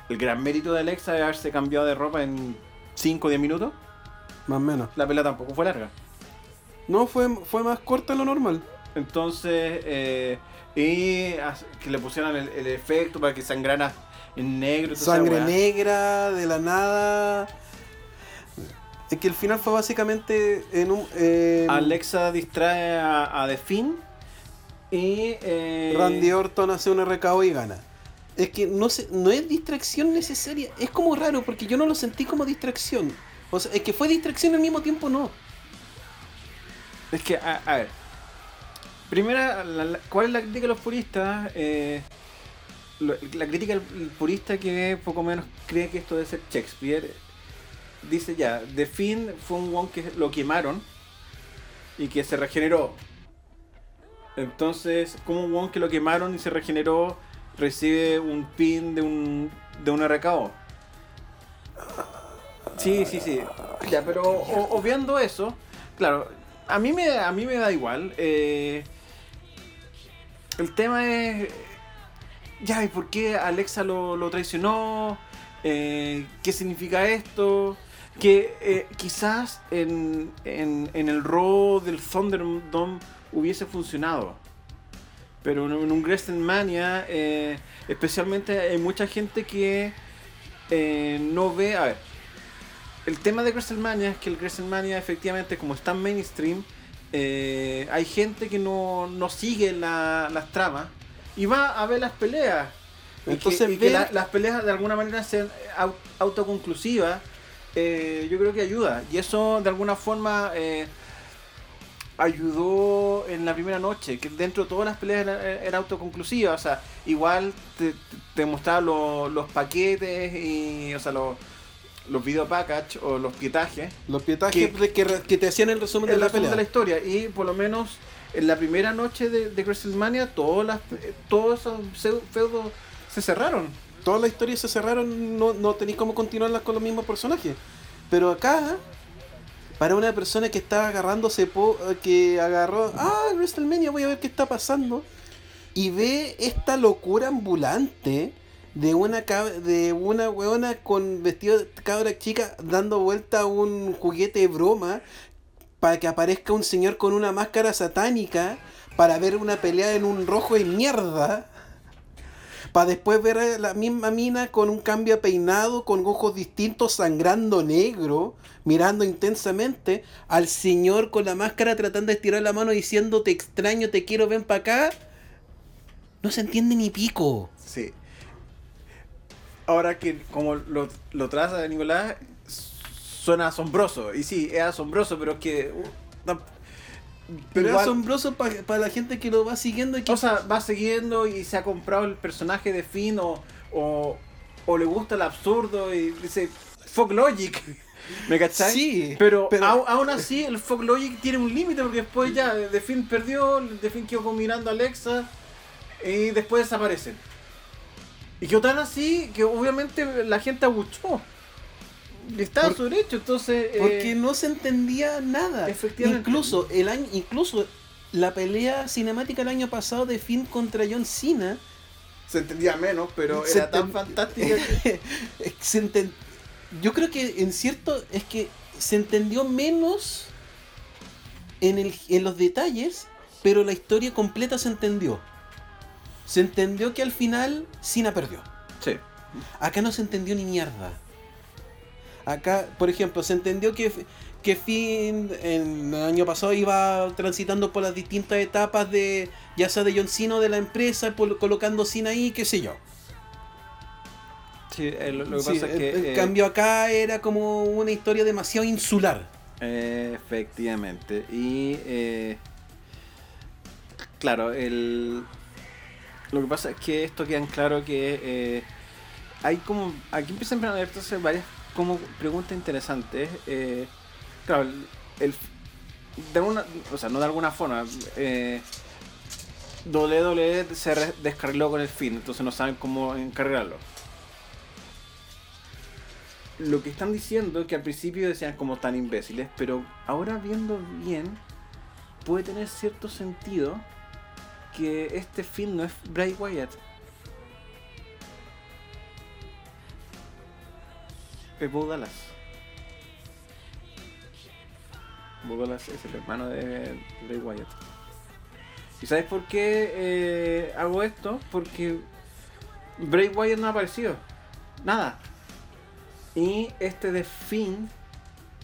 el gran mérito de Alexa es haberse cambiado de ropa en 5 o 10 minutos. Más o menos. La pelea tampoco fue larga. No, fue, fue más corta de lo normal. Entonces, eh, y que le pusieran el, efecto para que sangrara en negro. Sangre negra, de la nada. Es que el final fue básicamente en un. Alexa distrae a, The Finn y. Eh, Randy Orton hace un recado y gana. Es que no, sé, no es distracción necesaria. Es como raro porque yo no lo sentí como distracción. O sea, es que fue distracción al mismo tiempo, no. Es que, a, ver. Primera, ¿cuál es la crítica de los puristas? Eh, la crítica del purista que poco menos cree que esto debe ser Shakespeare dice ya, The Finn fue un one que lo quemaron y que se regeneró. Entonces, como un one que lo quemaron y se regeneró recibe un pin de un, de un RKO. Sí, sí, sí. Ya, pero obviando eso, claro, a mí me, a mí me da igual. Eh, el tema es. Ya, ¿y por qué Alexa lo, lo traicionó? Eh, ¿Qué significa esto? Que eh, quizás en, en, el rol del Thunderdome hubiese funcionado. Pero en, un WrestleMania, eh, especialmente hay mucha gente que eh, no ve. A ver, el tema de WrestleMania es que el WrestleMania, efectivamente, como está mainstream, hay gente que no, no sigue las tramas y va a ver las peleas. Entonces, y que, las peleas de alguna manera sean autoconclusivas eh, yo creo que ayuda. Y eso de alguna forma eh, ayudó en la primera noche, que dentro de todas las peleas era, autoconclusiva, o sea, igual te, te mostraba los paquetes y, o sea, los, los video package o los pietajes. Los pietajes que, te hacían el resumen de la pelea. de la historia, y por lo menos en la primera noche de, de WrestleMania, todas las, todos esos feudos se cerraron. Todas las historias se cerraron, no, no tenéis cómo continuarlas con los mismos personajes. Pero acá para una persona que estaba agarrándose, que agarró, ah, WrestleMania, voy a ver qué está pasando, y ve esta locura ambulante de una de una weona con vestido de cabra chica dando vuelta a un juguete de broma para que aparezca un señor con una máscara satánica para ver una pelea en un rojo de mierda para después ver a la misma mina con un cambio de peinado, con ojos distintos, sangrando negro, mirando intensamente al señor con la máscara tratando de estirar la mano diciendo te extraño, te quiero, ven para acá. No se entiende ni pico. Sí. Ahora que como lo, lo traza Nicolás, suena asombroso. Y sí, es asombroso, pero es que... Uh, pero es asombroso para la gente que lo va siguiendo. Y O sea, va siguiendo y se ha comprado el personaje de Finn o, o, le gusta el absurdo y dice, Fuck Logic. <laughs> ¿Me cachai? Sí. Pero, aún así, el Fuck Logic tiene un límite porque después ya, de Finn perdió, de Finn quedó mirando a Alexa y después desaparecen. Y quedó tan así que obviamente la gente abuchó. Estaba Por, su derecho, entonces. Porque eh, no se entendía nada. Efectivamente. Incluso, el año, incluso la pelea cinemática el año pasado de Finn contra John Cena. Se entendía menos, pero era tan fantástica. <laughs> Yo creo que en cierto. Es que se entendió menos en, el, en los detalles, pero la historia completa se entendió. Se entendió que al final Cena perdió. Sí. Acá no se entendió ni mierda. Acá, por ejemplo, se entendió que, que Finn en el año pasado iba transitando por las distintas etapas de, ya sea de John Cena o de la empresa, colocando Cena ahí, qué sé yo. Sí, eh, lo, que pasa es que. El, eh, cambio acá era como una historia demasiado insular. efectivamente. Y. Eh, claro, el. Lo que pasa es que esto queda en claro que. hay como. Aquí empiezan a abrirse varias como pregunta interesante, eh, claro, el, de una, o sea, no de alguna forma, eh, WWE se descarriló con el fin, entonces no saben cómo encargarlo. Lo que están diciendo es que al principio decían como tan imbéciles, pero ahora viendo bien, puede tener cierto sentido que este fin no es Bray Wyatt. Es Bo es el hermano de Bray Wyatt. ¿Y sabes por qué eh, hago esto? Porque Bray Wyatt no ha aparecido. Nada. Y este de Finn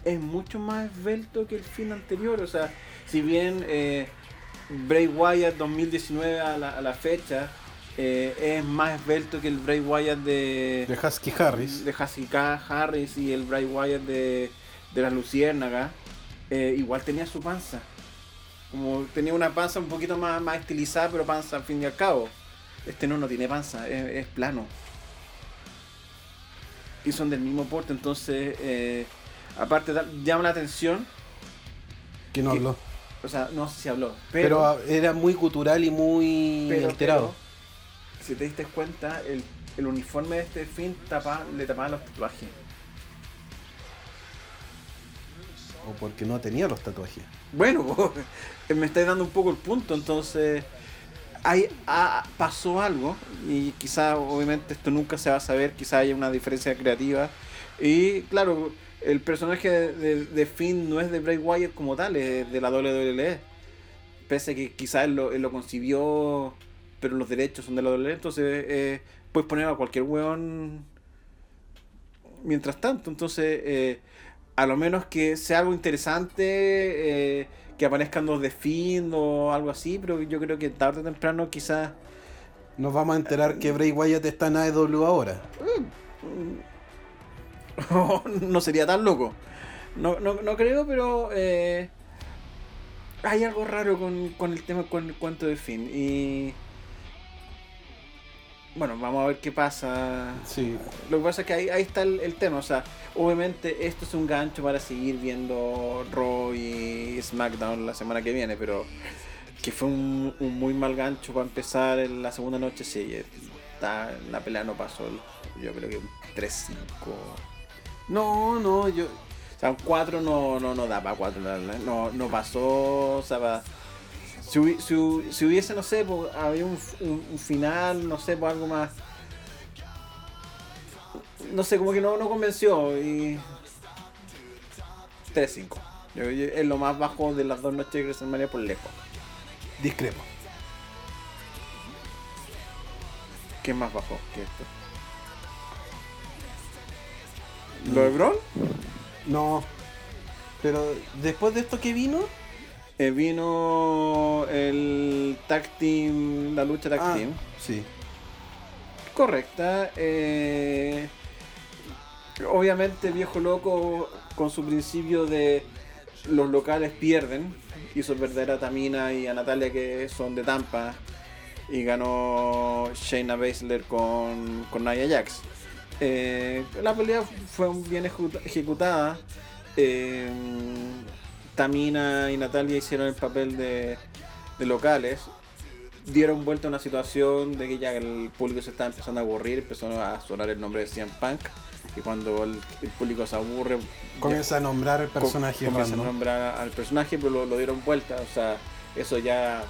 es mucho más esbelto que el Finn anterior. O sea, si bien eh, Bray Wyatt 2019 a la, a la fecha eh, es más esbelto que el Bray Wyatt de. De Husky Harris. De Husky Harris y el Bray Wyatt de, de la Luciérnaga. Eh, igual tenía su panza. Como tenía una panza un poquito más, más estilizada, pero panza al fin y al cabo. Este no, no tiene panza, es, plano. Y son del mismo porte, entonces. Eh, aparte, llama la atención. Que no habló. O sea, no sé si habló. Pero, era muy cultural y muy alterado si te diste cuenta, el, el uniforme de este fin tapa, le tapaba los tatuajes. O porque no tenía los tatuajes. Bueno, <laughs> me estáis dando un poco el punto, entonces hay, pasó algo y quizá obviamente esto nunca se va a saber, quizá haya una diferencia creativa y claro, el personaje de, de, Finn no es de Bray Wyatt como tal, es de la WWE, pese a que quizás lo, él lo concibió pero los derechos son de la WWE, entonces eh, puedes poner a cualquier weón mientras tanto. Entonces, eh, a lo menos que sea algo interesante, eh, que aparezcan los de fin o algo así, pero yo creo que tarde o temprano quizás... Nos vamos a enterar que Bray Wyatt está en AEW ahora. <laughs> no sería tan loco. No, no, no creo, pero... hay algo raro con, con el tema con el cuento de fin. Y. Bueno, vamos a ver qué pasa. Sí. Lo que pasa es que ahí, ahí está el, el tema. O sea, obviamente esto es un gancho para seguir viendo Raw y SmackDown la semana que viene, pero que fue un, un muy mal gancho para empezar en la segunda noche, sí. Está, la pelea no pasó, yo creo que un 3-5. No, no, yo. O sea, un 4 no, no, no da para 4, no, no pasó, o sea, pa- si, si, si hubiese, no sé, pues, había un, un- un final, no sé, pues algo más. No sé, como que no, no convenció y. 3-5. Yo- yo- Es lo más bajo de las dos noches de WrestleMania por lejos. Discrepo. ¿Qué es más bajo que esto? ¿Lo de Braun? No. Pero después de esto que vino. Eh, vino el tag team, la lucha tag Ah, team. Sí. Correcta. eh, obviamente Viejo Loco con su principio de los locales pierden. Hizo perder a Tamina y a Natalia que son de Tampa. Y ganó Shayna Baszler con, con Nia Jax. Eh, la pelea fue bien ejecuta- ejecutada. Eh, Tamina y Natalia hicieron el papel de, de locales dieron vuelta a una situación de que ya el público se estaba empezando a aburrir, empezó a sonar el nombre de CM Punk. Y cuando el, el público se aburre, Comienza a nombrar el personaje com- comienza a nombrar al personaje, pero lo, lo dieron vuelta. O sea, eso ya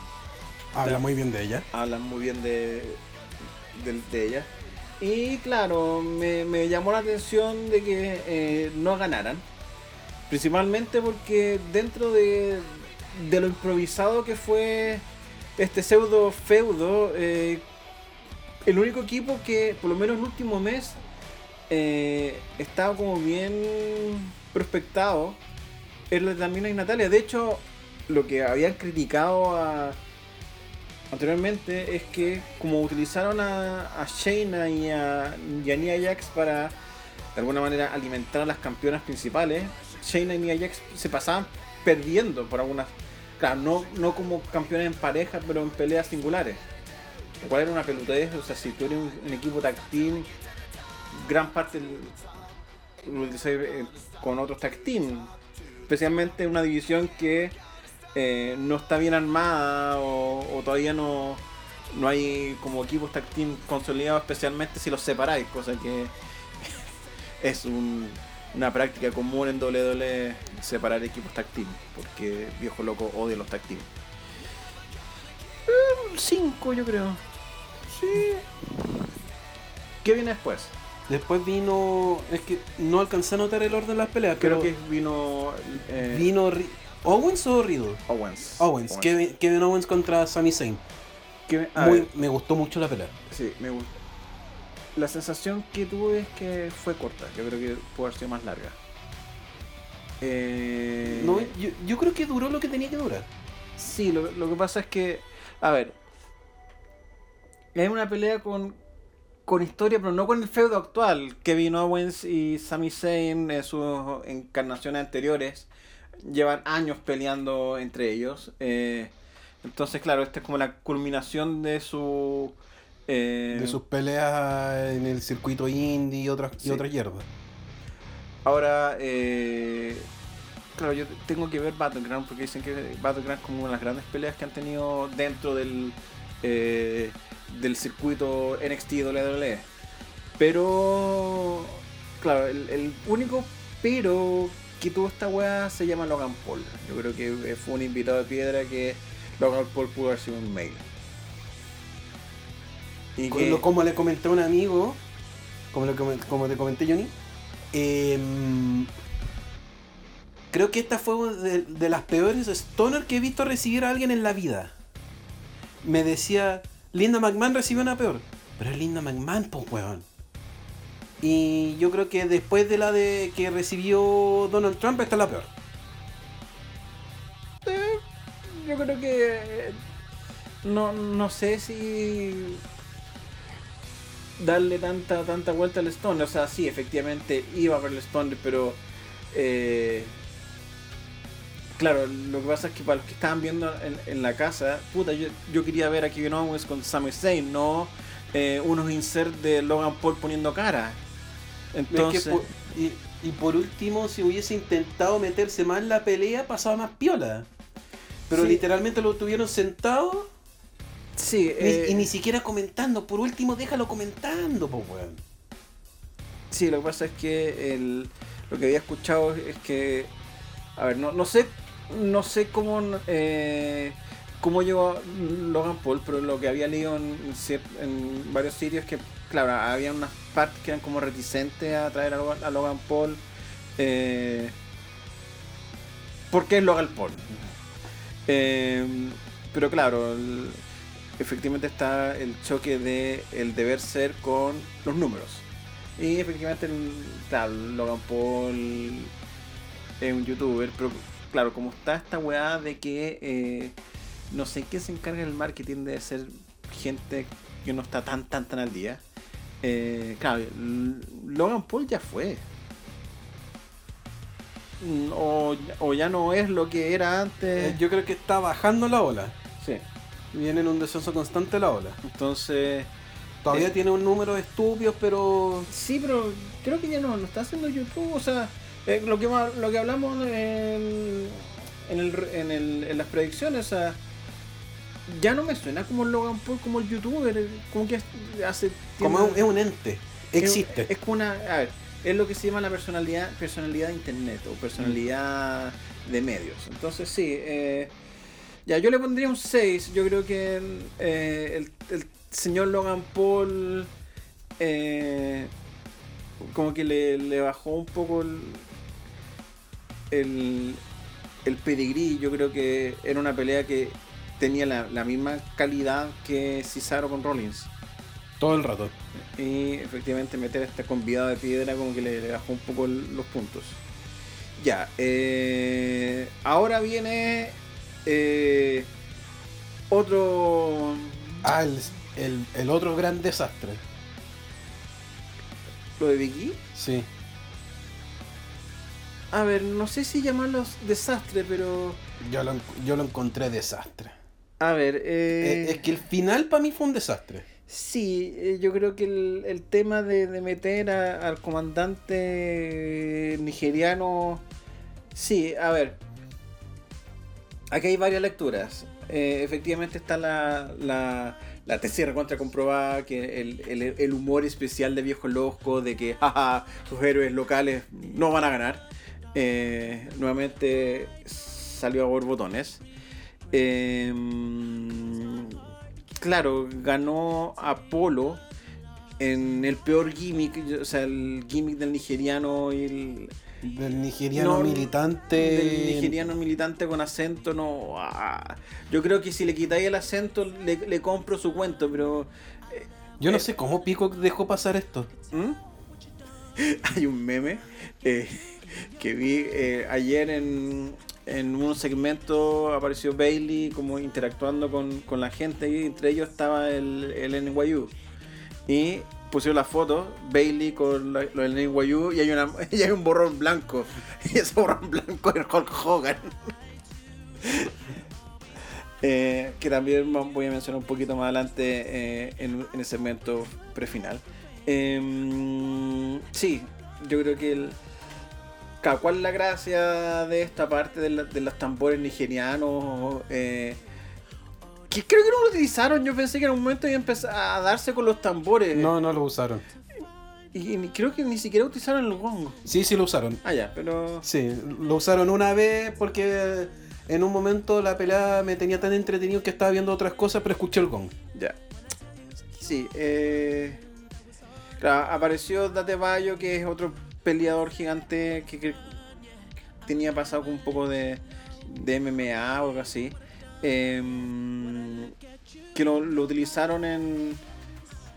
Habla muy bien de ella. hablan muy bien de, de, de ella. Y claro, me, me llamó la atención de que eh, no ganaran. Principalmente porque dentro de, lo improvisado que fue este pseudo feudo, eh, el único equipo que, por lo menos el último mes, eh, estaba como bien prospectado es la de Tamina y Natalia. De hecho, lo que habían criticado a, anteriormente es que como utilizaron a, a Shayna y a, y a Nia Jax para de alguna manera alimentar a las campeonas principales, Shayna y Nia Jax se pasaban perdiendo por algunas, claro, no, no como campeones en pareja, pero en peleas singulares. Lo cual era una pelotudez, o sea, si tú eres un, un equipo team, gran parte lo eh, con otros tag team, especialmente una división que eh, no está bien armada o, o todavía no, no hay como equipos tag team consolidados, especialmente si los separáis, cosa que <laughs> es un- una práctica común en WWE separar equipos tag team, porque viejo loco odia los tag team. 5 yo creo. Sí. ¿Qué viene después? Después vino. Es que no alcancé a notar el orden de las peleas, Creo pero que vino eh, vino. Ri- ¿Owens o Riddle? Owens. Owens. Kevin, Kevin Owens contra Sami Zayn. Muy- me gustó mucho la pelea. Sí, me gusta. La sensación que tuve es que fue corta. Yo creo que pudo haber sido más larga. Eh, No, yo, yo creo que duró lo que tenía que durar. Sí, lo, lo que pasa es que, a ver, es una pelea con, con historia, pero no con el feudo actual. Kevin Owens y Sami Zayn en sus encarnaciones anteriores llevan años peleando entre ellos. eh, entonces, claro, esta es como la culminación de su... eh, De sus peleas en el circuito indie y otras, y otras hierbas. Ahora, eh, claro, yo tengo que ver Battleground porque dicen que Battleground es como una de las grandes peleas que han tenido dentro del, eh, del circuito NXT WWE. Pero, claro, el, el único pero que tuvo esta weá se llama Logan Paul. Yo creo que fue un invitado de piedra que Logan Paul pudo haber sido un mail. Y que- Como le comenté a un amigo, como, lo comen- como te comenté Johnny, em, creo que esta fue de, de las peores stoner que he visto recibir a alguien en la vida. Me decía, Linda McMahon recibió una peor, pero es Linda McMahon, pues weón. Y yo creo que después de la de que recibió Donald Trump, esta es la peor. Eh, yo creo que eh, no, no sé si darle tanta tanta vuelta al Stone. O sea, sí, efectivamente iba a ver el Stone, pero eh, Claro, lo que pasa es que para los que estaban viendo en, la casa, puta, yo, yo, quería ver a Kevin Owens con Sami Zayn, no eh, unos inserts de Logan Paul poniendo cara. Entonces... y, por último, si hubiese intentado meterse más en la pelea, pasaba más piola. Pero literalmente lo tuvieron sentado. Sí, y ni eh, siquiera comentando. Por último, déjalo comentando, pues, weón. Sí, lo que pasa es que el, lo que había escuchado es que. A ver, no, no sé no sé cómo eh, cómo llegó Logan Paul, pero lo que había leído en, en varios sitios es que, claro, había unas partes que eran como reticentes a traer a Logan, Paul. Eh, porque es Logan Paul. Eh, pero claro, efectivamente está el choque de el deber ser con los números. Y efectivamente, el, Logan Paul es un youtuber, pero claro, como está esta weá de que eh, no sé qué se encarga el marketing de ser gente que no está tan, tan, tan al día. Eh, claro, Logan Paul ya fue. Mm, o, ya no es lo que era antes. Eh, yo creo que está bajando la ola. Sí. Viene en un descenso constante la ola. Entonces. Todavía tiene un número de estupios, pero. Sí, pero creo que ya no lo está haciendo YouTube. O sea, eh, lo, que, lo que hablamos en, en, las predicciones, o sea, ya no me suena como Logan Paul, como el youtuber, como que hace Como es un ente, existe. Es, como una, a ver, es lo que se llama la personalidad, personalidad de internet o personalidad de medios. Entonces sí, eh, ya yo le pondría un 6, yo creo que eh, el, señor Logan Paul como que le, le bajó un poco el, el, el pedigrí, yo creo que era una pelea que tenía la, misma calidad que Cesaro con Rollins. Todo el rato. Y efectivamente meter esta convidada de piedra como que le, bajó un poco los puntos. Ya, eh, ahora viene eh, otro... Ah, el, el, otro gran desastre. ¿Lo de Vicky? Sí. A ver, no sé si llamarlos desastre, pero. Yo lo, yo lo encontré desastre. A ver, eh... es, que el final para mí fue un desastre. Sí, eh, yo creo que el, tema de, meter al comandante nigeriano. Sí, a ver. Aquí hay varias lecturas. Eh, efectivamente está la, la, la tesis contra comprobada, que el, el, humor especial de Viejo Loco, de que jaja, sus héroes locales no van a ganar. Eh, nuevamente salió a borbotones. Eh, claro, ganó Apolo en el peor gimmick, o sea, el gimmick del nigeriano y el. Del nigeriano militante. Del nigeriano militante con acento, no. Ah, yo creo que si le quitáis el acento, le, compro su cuento, pero. Eh, yo no sé cómo Pico dejó pasar esto. ¿Mm? <laughs> Hay un meme. Eh, que vi eh, ayer en, en un segmento apareció Bailey como interactuando con, con la gente y entre ellos estaba el, el NYU. Y pusieron la foto, Bailey con la, el NYU y hay, <laughs> y hay un borrón blanco. <laughs> Y ese borrón blanco es Hulk Hogan. <laughs> Eh, que también voy a mencionar un poquito más adelante eh, en, en, el segmento prefinal. Em, sí, yo creo que el, ¿Cuál es la gracia de esta parte de, los tambores nigerianos? Eh, que creo que no lo utilizaron. Yo pensé que en un momento iba a empezar a darse con los tambores. No, no lo usaron. Y, creo que ni siquiera utilizaron el gong. Sí, sí lo usaron. Ah, ya, pero. Sí, lo usaron una vez porque en un momento la pelea me tenía tan entretenido que estaba viendo otras cosas, pero escuché el gong. Ya. Sí, eh. apareció Date Bayo, que es otro peleador gigante que, tenía pasado con un poco de, de MMA o algo así. Em, que lo, utilizaron en.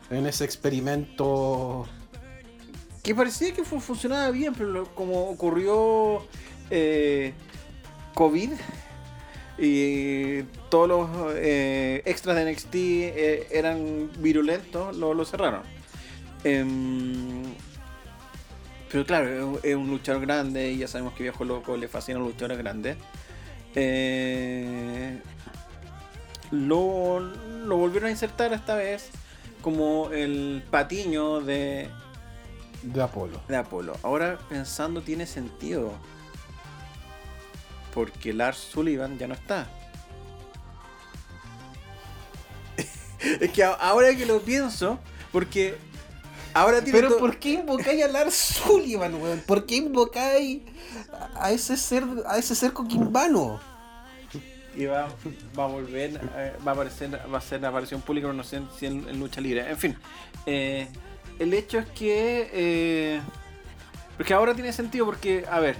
En ese experimento. Que parecía que funcionaba bien, pero como ocurrió eh, COVID y todos los eh, extras de NXT eh, eran virulentos, lo, lo cerraron. Em, pero claro, es un luchador grande y ya sabemos que Viejo Loco le fascina a los luchadores grandes. Lo, lo volvieron a insertar esta vez como el patiño de, De Apolo. de Apolo. Ahora pensando tiene sentido. Porque Lars Sullivan ya no está. es que ahora que lo pienso, porque ahora tiene Pero ¿por qué invocáis a Lars Sullivan, weón? ¿Por qué invocáis a ese ser, a ese ser coquimbano? Y va, va a volver, eh, va a aparecer, va a ser la aparición pública, pero no sé si en, lucha libre. En fin, eh, el hecho es que, eh, porque ahora tiene sentido porque, a ver,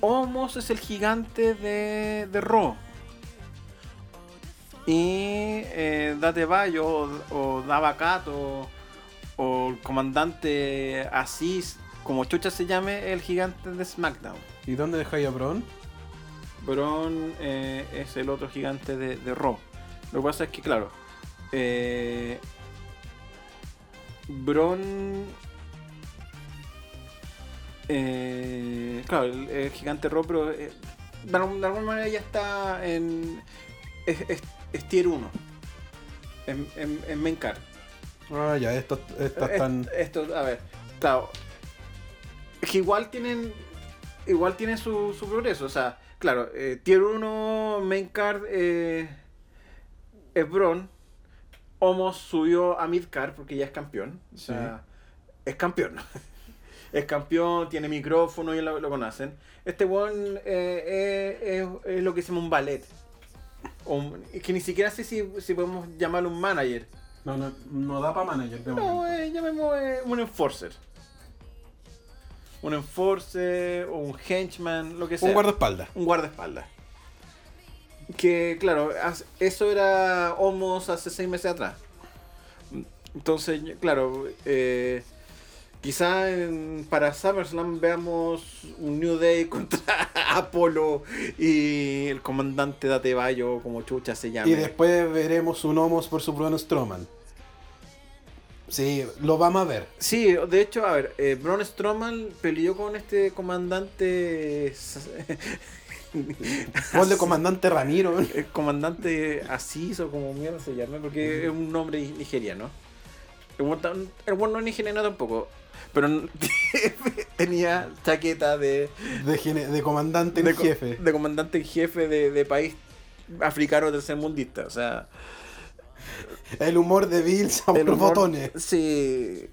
Homos es el gigante de, de Raw. Y Date Bayo o, o o el comandante Asís, como chucha se llame, el gigante de SmackDown. ¿Y dónde dejáis a Bron? Bron eh, es el otro gigante de, de Raw. Lo que pasa es que, claro, eh, Bron. eh, claro, el, el gigante Raw, pero eh, de, alguna manera ya está en. Es, es- es tier 1. En, en, en main card. Ah, ya, estos, Eh, están. Esto, a ver, claro. Que igual tienen. Igual tienen su, su progreso. O sea, claro, eh, Tier 1 main card eh, es Bron. Homos subió a mid card porque ya es campeón. O sea, es campeón. <laughs> es campeón, tiene micrófono y lo, lo conocen. Este one es, es lo que se llama un ballet. Un- es que ni siquiera sé si, si podemos llamarlo un manager. No, no, no da para manager de No, momento. eh, llamemos eh, un enforcer. Un enforcer o un henchman, lo que sea. Un guardaespaldas. Un guardaespaldas. Que, claro, eso era Homos hace seis meses atrás. Entonces, claro, eh, quizá en- para SummerSlam veamos un New Day <laughs> contra Apolo y el comandante Datebayo, como chucha se llama. Y después veremos un Homos por su Braun Strowman. Sí, lo vamos a ver. Sí, de hecho, a ver, eh, Braun Strowman peleó con este comandante. <laughs> Ponle comandante Ramiro. el comandante Asís o como mierda se llama, porque es un nombre nigeriano. El buen tam- el buen no es nigeriano tampoco, pero <laughs> tenía chaqueta de, De, gene- de comandante en de, jefe. de comandante en jefe de, de país africano tercermundista. O sea, El humor de <laughs> el por humor- botones. Sí.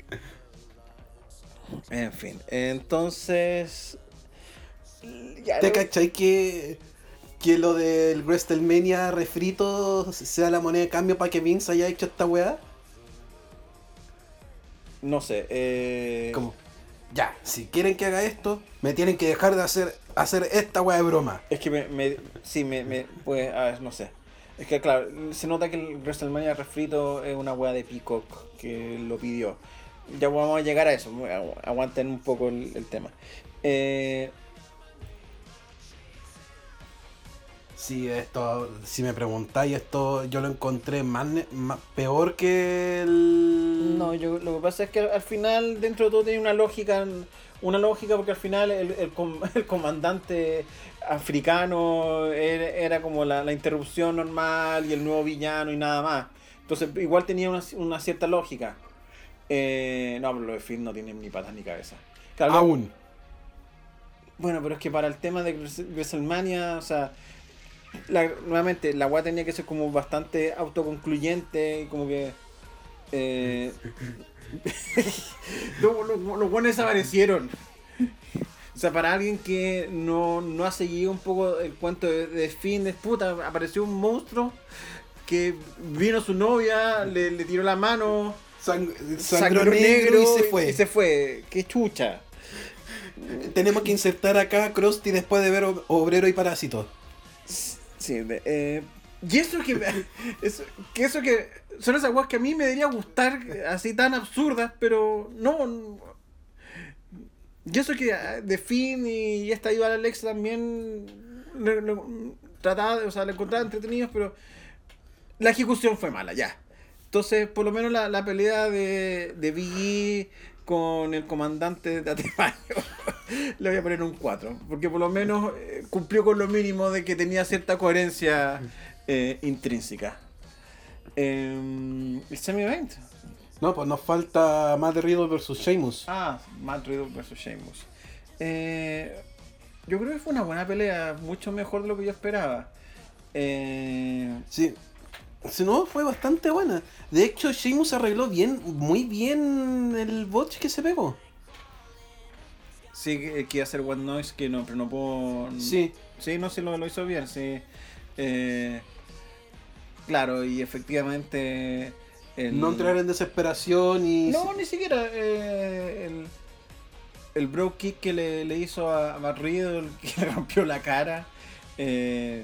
En fin, entonces. ya ¿Te lo- cachai que, que lo del WrestleMania refrito sea la moneda de cambio para que Vince haya hecho esta weá? No sé. Eh... Como, ya, si quieren que haga esto, me tienen que dejar de hacer, hacer esta weá de broma. Es que me, me sí, me, me, pues, a ver, no sé. Es que claro, se nota que el WrestleMania refrito es una wea de Peacock que lo pidió. Ya vamos a llegar a eso, agu- aguanten un poco el, el tema. Eh, Si esto, si me preguntáis esto, yo lo encontré más, más- peor que el. no, yo lo que pasa es que al, al final dentro de todo tiene una lógica, una lógica porque al final el, el, com- <laughs> el comandante africano era, era como la, la interrupción normal y el nuevo villano y nada más. Entonces igual tenía una, una cierta lógica. Eh, no, pero lo de Finn no tiene ni patas ni cabeza. Claro, Aún. bueno, pero es que para el tema de Wres- WrestleMania, o sea, la- nuevamente, la weá tenía que ser como bastante autoconcluyente y como que. Eh, <laughs> lo- lo- los buenos desaparecieron. O sea, para alguien que no, no ha seguido un poco el cuento de, de Finn, de puta, apareció un monstruo que vino su novia, le, le tiró la mano, Sang- sangró sangró negro y se fue. Y se fue. Qué chucha. Tenemos que insertar acá a Krusty después de ver Obrero y Parásito. Sí, eh, y eso que, <laughs> eso, que eso que son esas weas que a mí me debería gustar, así tan absurdas, pero no. Y eso que ah, de Finn y esta Iba Alex también le- le- trataba, o sea, le encontraba entretenidos, pero la ejecución fue mala, ya. Entonces, por lo menos la, la pelea de, de Big E con el comandante de Atepayo. <laughs> Le voy a poner un 4. Porque por lo menos eh, cumplió con lo mínimo de que tenía cierta coherencia eh, intrínseca. Eh, el semi-event. No, pues nos falta Matt Riddle versus Sheamus. Ah, Matt Riddle versus Sheamus. Eh, yo creo que fue una buena pelea, mucho mejor de lo que yo esperaba. Eh, Sí. Si no, fue bastante buena. De hecho, Sheamus arregló bien, muy bien el botch que se pegó. sí, que que iba a hacer One Noise, que no, pero no puedo. Sí. Sí, no, sí lo, lo hizo bien, sí. Eh, claro, y efectivamente. el- No entrar en desesperación y... No, ni siquiera. eh, el, el bro kick que le, le hizo a Matt Riddle, que <laughs> le rompió la cara. eh,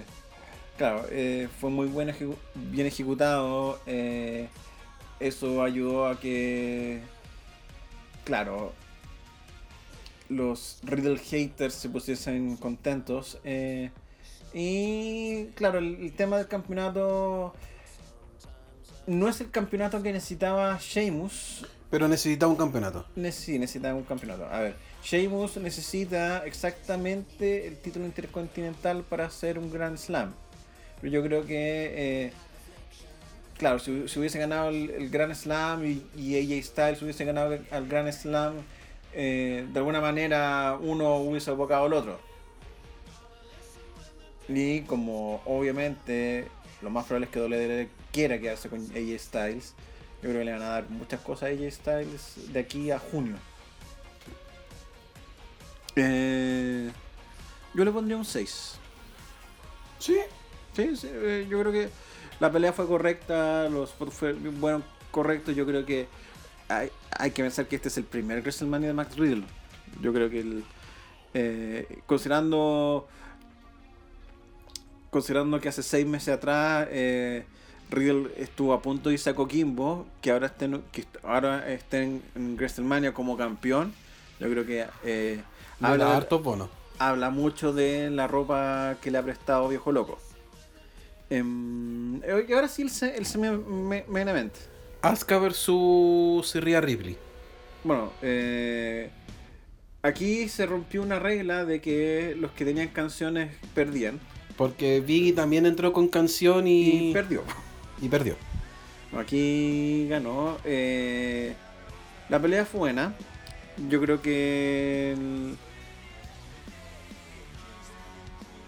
claro, eh, fue muy buen ejecu- bien ejecutado. eso ayudó a que. Claro. Los Riddle haters se pusiesen contentos. Y claro, el, el tema del campeonato no es el campeonato que necesitaba Sheamus. Pero necesitaba un campeonato. Ne- Sí, necesita un campeonato. A ver, Sheamus necesita exactamente el título intercontinental para hacer un Grand Slam. Pero yo creo que, eh, claro, si, si hubiese ganado el, el Grand Slam y, y AJ Styles hubiese ganado el, el Grand Slam, eh, de alguna manera uno hubiese abocado al otro. Y como obviamente lo más probable es que WWE quiera quedarse con AJ Styles, yo creo que le van a dar muchas cosas a AJ Styles de aquí a junio. Eh, yo le pondría un 6. Sí. Sí, sí, eh, yo creo que la pelea fue correcta, los spots fueron bueno, correctos. Yo creo que hay, hay que pensar que este es el primer WrestleMania de Max Riddle. Yo creo que el, eh, considerando considerando que hace seis meses atrás eh, Riddle estuvo a punto de irse a Coquimbo, que ahora esté en, que ahora esté en, en WrestleMania como campeón. Yo creo que eh, habla, bonos. habla mucho de la ropa que le ha prestado Viejo Loco. Em, y ahora sí el, el semi me- main event. Asuka versus Rhea Ripley. Bueno, eh, aquí se rompió una regla de que los que tenían canciones perdían. Porque Biggie también entró con canción Y y, perdió. y perdió. Aquí ganó. eh, la pelea fue buena. Yo creo que. el-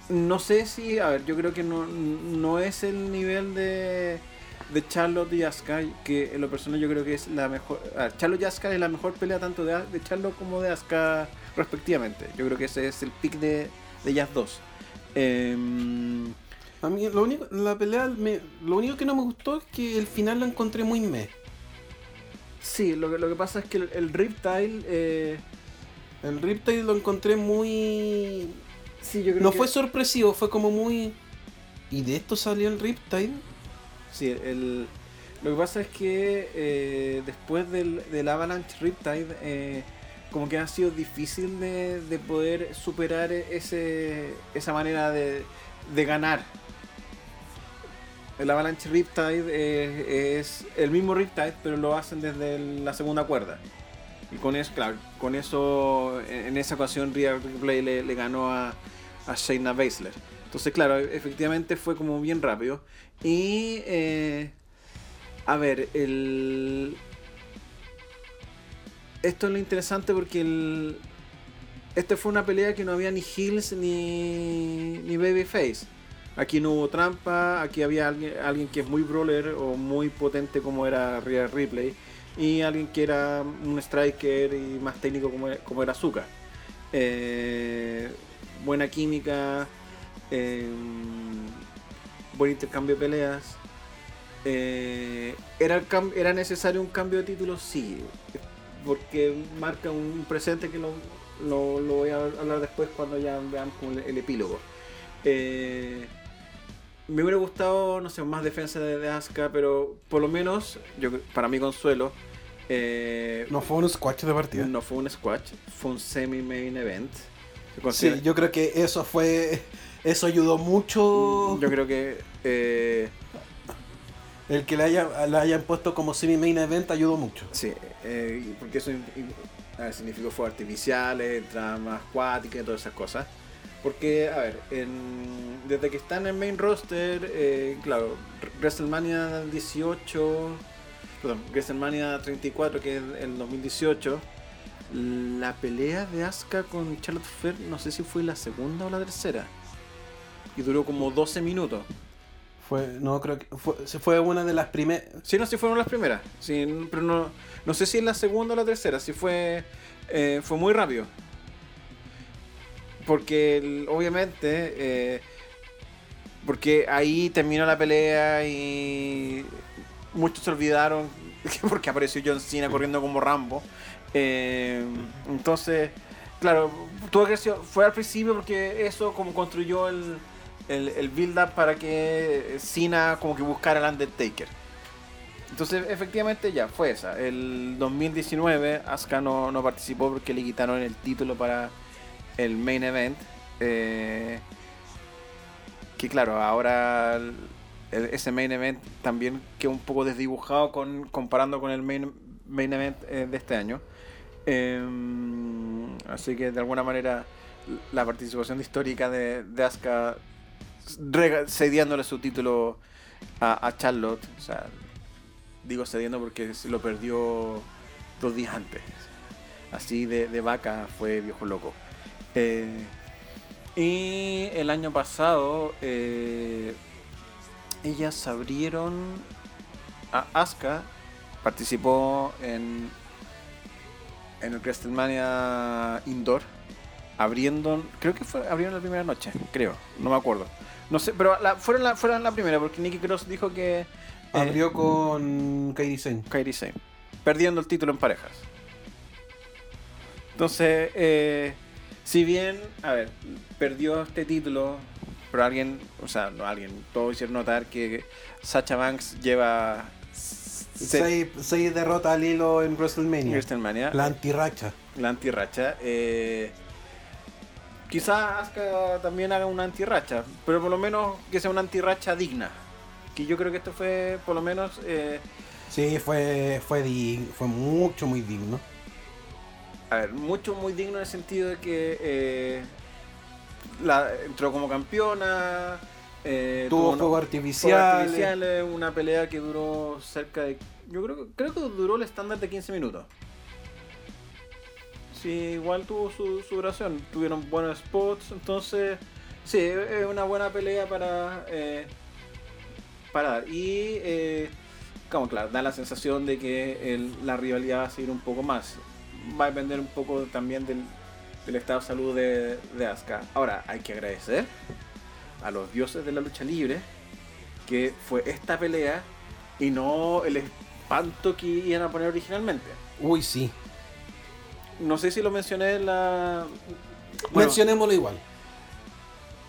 No sé si. A ver, yo creo que no, no es el nivel de. De Charlotte y Asuka, que en lo personal yo creo que es la mejor. A ver, Charlotte y Asuka es la mejor pelea tanto de, de Charlotte como de Asuka respectivamente. Yo creo que ese es el pick de, de ellas dos. Em, A mí lo único, la pelea, me- lo único que no me gustó es que el final lo encontré muy meh. sí, lo que, lo que pasa es que el, el Riptile. Eh, El Riptide lo encontré muy... sí, yo creo No que- fue sorpresivo, fue como muy... ¿Y de esto salió el Riptide? Sí, el, lo que pasa es que eh, después del, del Avalanche Riptide, eh, como que ha sido difícil de, de poder superar ese, esa manera de, de ganar. El Avalanche Riptide eh, es el mismo Riptide, pero lo hacen desde la segunda cuerda. Y con eso, claro, con eso, en, esa ocasión Rhea Ripley le, le ganó a, a Shayna Baszler. Entonces, claro, efectivamente fue como bien rápido. Y, eh, a ver, el... Esto es lo interesante porque el... Este fue una pelea que no había ni heels ni, ni babyface. Aquí no hubo trampa, aquí había alguien, alguien que es muy brawler o muy potente como era Rhea Ripley y alguien que era un striker y más técnico como, como era Zuka. Eh, buena química, eh, buen intercambio de peleas. Eh, ¿era, ¿Era necesario un cambio de título? Sí, porque marca un presente que lo, lo- lo voy a hablar después cuando ya veamos el, el epílogo. Eh, me hubiera gustado, no sé, más defensa de, de Asuka, pero por lo menos, yo para mi consuelo, eh, No fue un squash de partida. no fue un squash, fue un semi-main event. Sí, yo creo que eso fue... Eso ayudó mucho. Yo creo que eh, El que le, haya, le hayan puesto como semi-main event ayudó mucho. Sí, eh, porque eso significó fuegos artificiales, tramas acuáticas y todas esas cosas. Porque, a ver, desde que están en el main roster, eh, claro, WrestleMania 18, perdón, WrestleMania 34, que es el 2018, la pelea de Asuka con Charlotte Flair, no sé si fue la segunda o la tercera. Y duró como 12 minutos. Fue, no creo que fue, fue una de las primeras. Sí, no, sí fueron las primeras. Sí, pero no, no sé si es la segunda o la tercera. Sí fue, eh, fue muy rápido. Porque obviamente, eh, porque ahí terminó la pelea y muchos se olvidaron <laughs> porque apareció John Cena corriendo como Rambo. Eh, entonces, claro, tuvo que fue al principio porque eso como construyó el, el, build-up para que Cena como que buscara al Undertaker. Entonces, efectivamente, ya fue esa. El 2019, Asuka no, no participó porque le quitaron el título para el main event. Eh, que claro, ahora ese main event también quedó un poco desdibujado con, comparando con el main, main event eh, de este año. Em, así que de alguna manera la participación histórica de, de Asuka cediéndole su título a, Charlotte. O sea, digo cediendo porque lo perdió dos días antes. Así de, de vaca fue viejo loco. Eh, y el año pasado eh, ellas abrieron a Asuka, participó en, en el WrestleMania Indoor, abriendo, creo que fue, abrieron la primera noche, creo, no me acuerdo. No sé, pero la, fueron, la, fueron la primera porque Nicky Cross dijo que... Eh, Abrió con Kairi Sane. Kairi Sane. Perdiendo el título en parejas. Entonces, eh, si bien, a ver, perdió este título, pero alguien, o sea, no alguien, todos hicieron notar que Sacha Banks lleva seis, seis derrotas al hilo en WrestleMania. WrestleMania. La antirracha. La antirracha. Eh, quizás también haga una antirracha, pero por lo menos que sea una antirracha digna. Que yo creo que esto fue, por lo menos. Eh, sí, fue, fue, fue mucho, muy digno a ver, mucho muy digno en el sentido de que eh, la, entró como campeona. Eh, tuvo fuegos artificiales. Una pelea que duró cerca de. Yo creo, creo que duró el estándar de 15 minutos. Sí, igual tuvo su, duración. Tuvieron buenos spots, entonces. Sí, es una buena pelea para. Eh, para dar. Y. Eh, como claro, da la sensación de que la rivalidad va a seguir un poco más va a depender un poco también del, estado de salud de, de Asuka. Ahora, hay que agradecer a los dioses de la lucha libre que fue esta pelea y no el espanto que iban a poner originalmente. Uy, sí. No sé si lo mencioné en la. Mencionémoslo igual.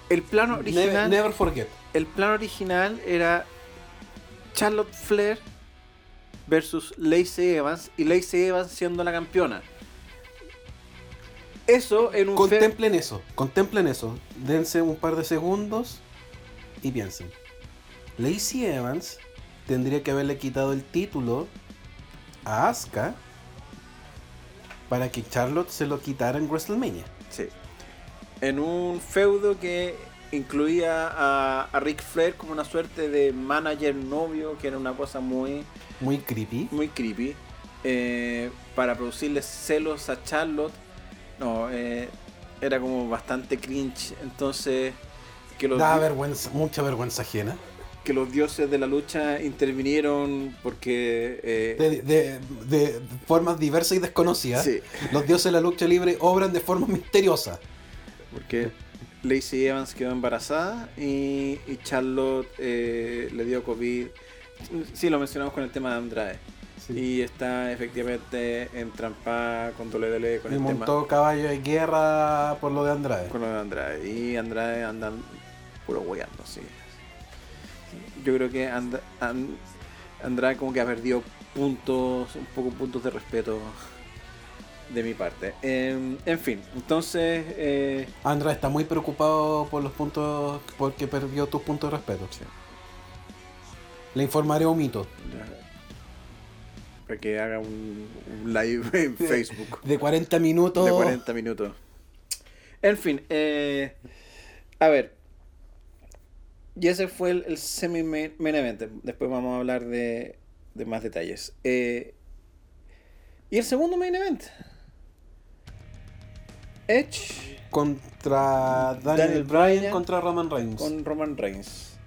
El plan original. never forget. El plan original era Charlotte Flair versus Lacey Evans y Lacey Evans siendo la campeona. Eso en un Contemplen eso, contemplen eso. Dense un par de segundos y piensen. Lacey Evans tendría que haberle quitado el título a Asuka para que Charlotte se lo quitara en WrestleMania. Sí. En un feudo que incluía a, a Ric Flair como una suerte de manager novio, que era una cosa muy muy creepy. Muy creepy. Eh, para producirle celos a Charlotte. No, eh, era como bastante cringe. Entonces. Que los da vergüenza, mucha vergüenza ajena. Que los dioses de la lucha intervinieron porque. Eh, de, formas diversas y desconocidas. Los dioses de la lucha libre obran de forma misteriosa. Porque Lacey Evans quedó embarazada y, y Charlotte le dio COVID Sí, lo mencionamos con el tema de Andrade. Y está efectivamente entrampada con WWE con y montó caballo de guerra por lo de Andrade. Con lo de Andrade. Y Andrade anda puro hueando, sí. Yo creo que Andrade como que ha perdido puntos, un poco puntos de respeto de mi parte. Em, en fin, entonces... Eh... Andrade está muy preocupado por los puntos, porque perdió tus puntos de respeto. Le informaré a Omito. Para que haga un, live en <laughs> Facebook. De 40 minutos. De 40 minutos. En fin, eh, a ver. Y ese fue el, semi-main event. Después vamos a hablar de, de más detalles. Eh, y el segundo main event. Edge. Contra Daniel, Bryan, contra Roman Reigns. Con Roman Reigns.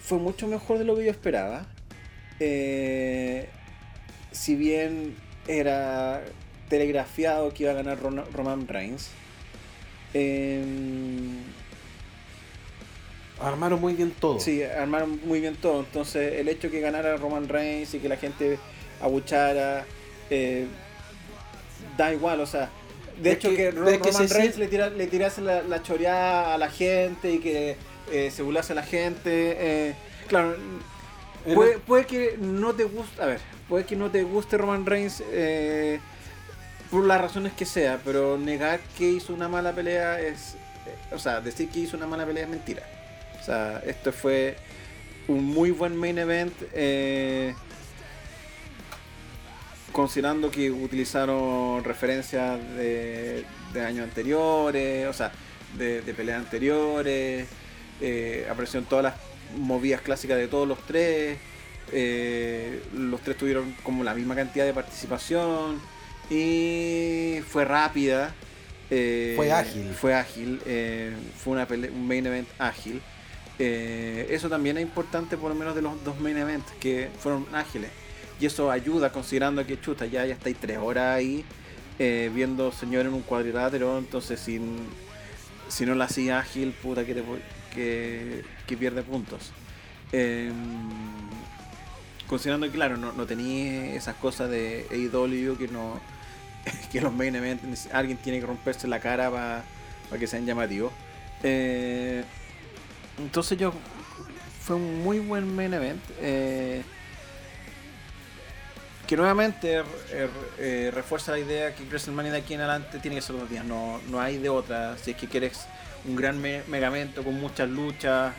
Fue mucho mejor de lo que yo esperaba. Eh, si bien era telegrafiado que iba a ganar Roman Reigns. Em, armaron muy bien todo. Sí, armaron muy bien todo. Entonces, el hecho que ganara Roman Reigns y que la gente abuchara, eh, da igual, o sea. De hecho, que, Roman Reigns le, tira, le tirase la, la, choreada a la gente y que eh, se burlase a la gente. Eh, claro, puede, puede, que no te guste. A ver, puede que no te guste Roman Reigns eh, por las razones que sea, pero negar que hizo una mala pelea es. O sea, decir que hizo una mala pelea es mentira. O sea, esto fue un muy buen main event. Eh, considerando que utilizaron referencias de, años anteriores, o sea, de, peleas anteriores, eh, aparecieron todas las movidas clásicas de todos los tres, los tres tuvieron como la misma cantidad de participación y fue rápida. Eh, fue ágil. Fue ágil. Eh, fue una un main event ágil. Eh, eso también es importante, por lo menos de los dos main events, que fueron ágiles. Y eso ayuda, considerando que chuta, ya, ya estáis tres horas ahí viendo señor en un cuadrilátero. Entonces, si, si no la hacía ágil, puta, que, que, que pierde puntos. Em, considerando que, claro, no, no tenía esas cosas de AEW que no <laughs> que los main events alguien tiene que romperse la cara para que sean llamativos. Eh, entonces yo fue un muy buen main event. Eh, que nuevamente eh, refuerza la idea que WrestleMania de aquí en adelante tiene que ser dos días, no, no hay de otra. Si es que quieres un gran megamento con muchas luchas,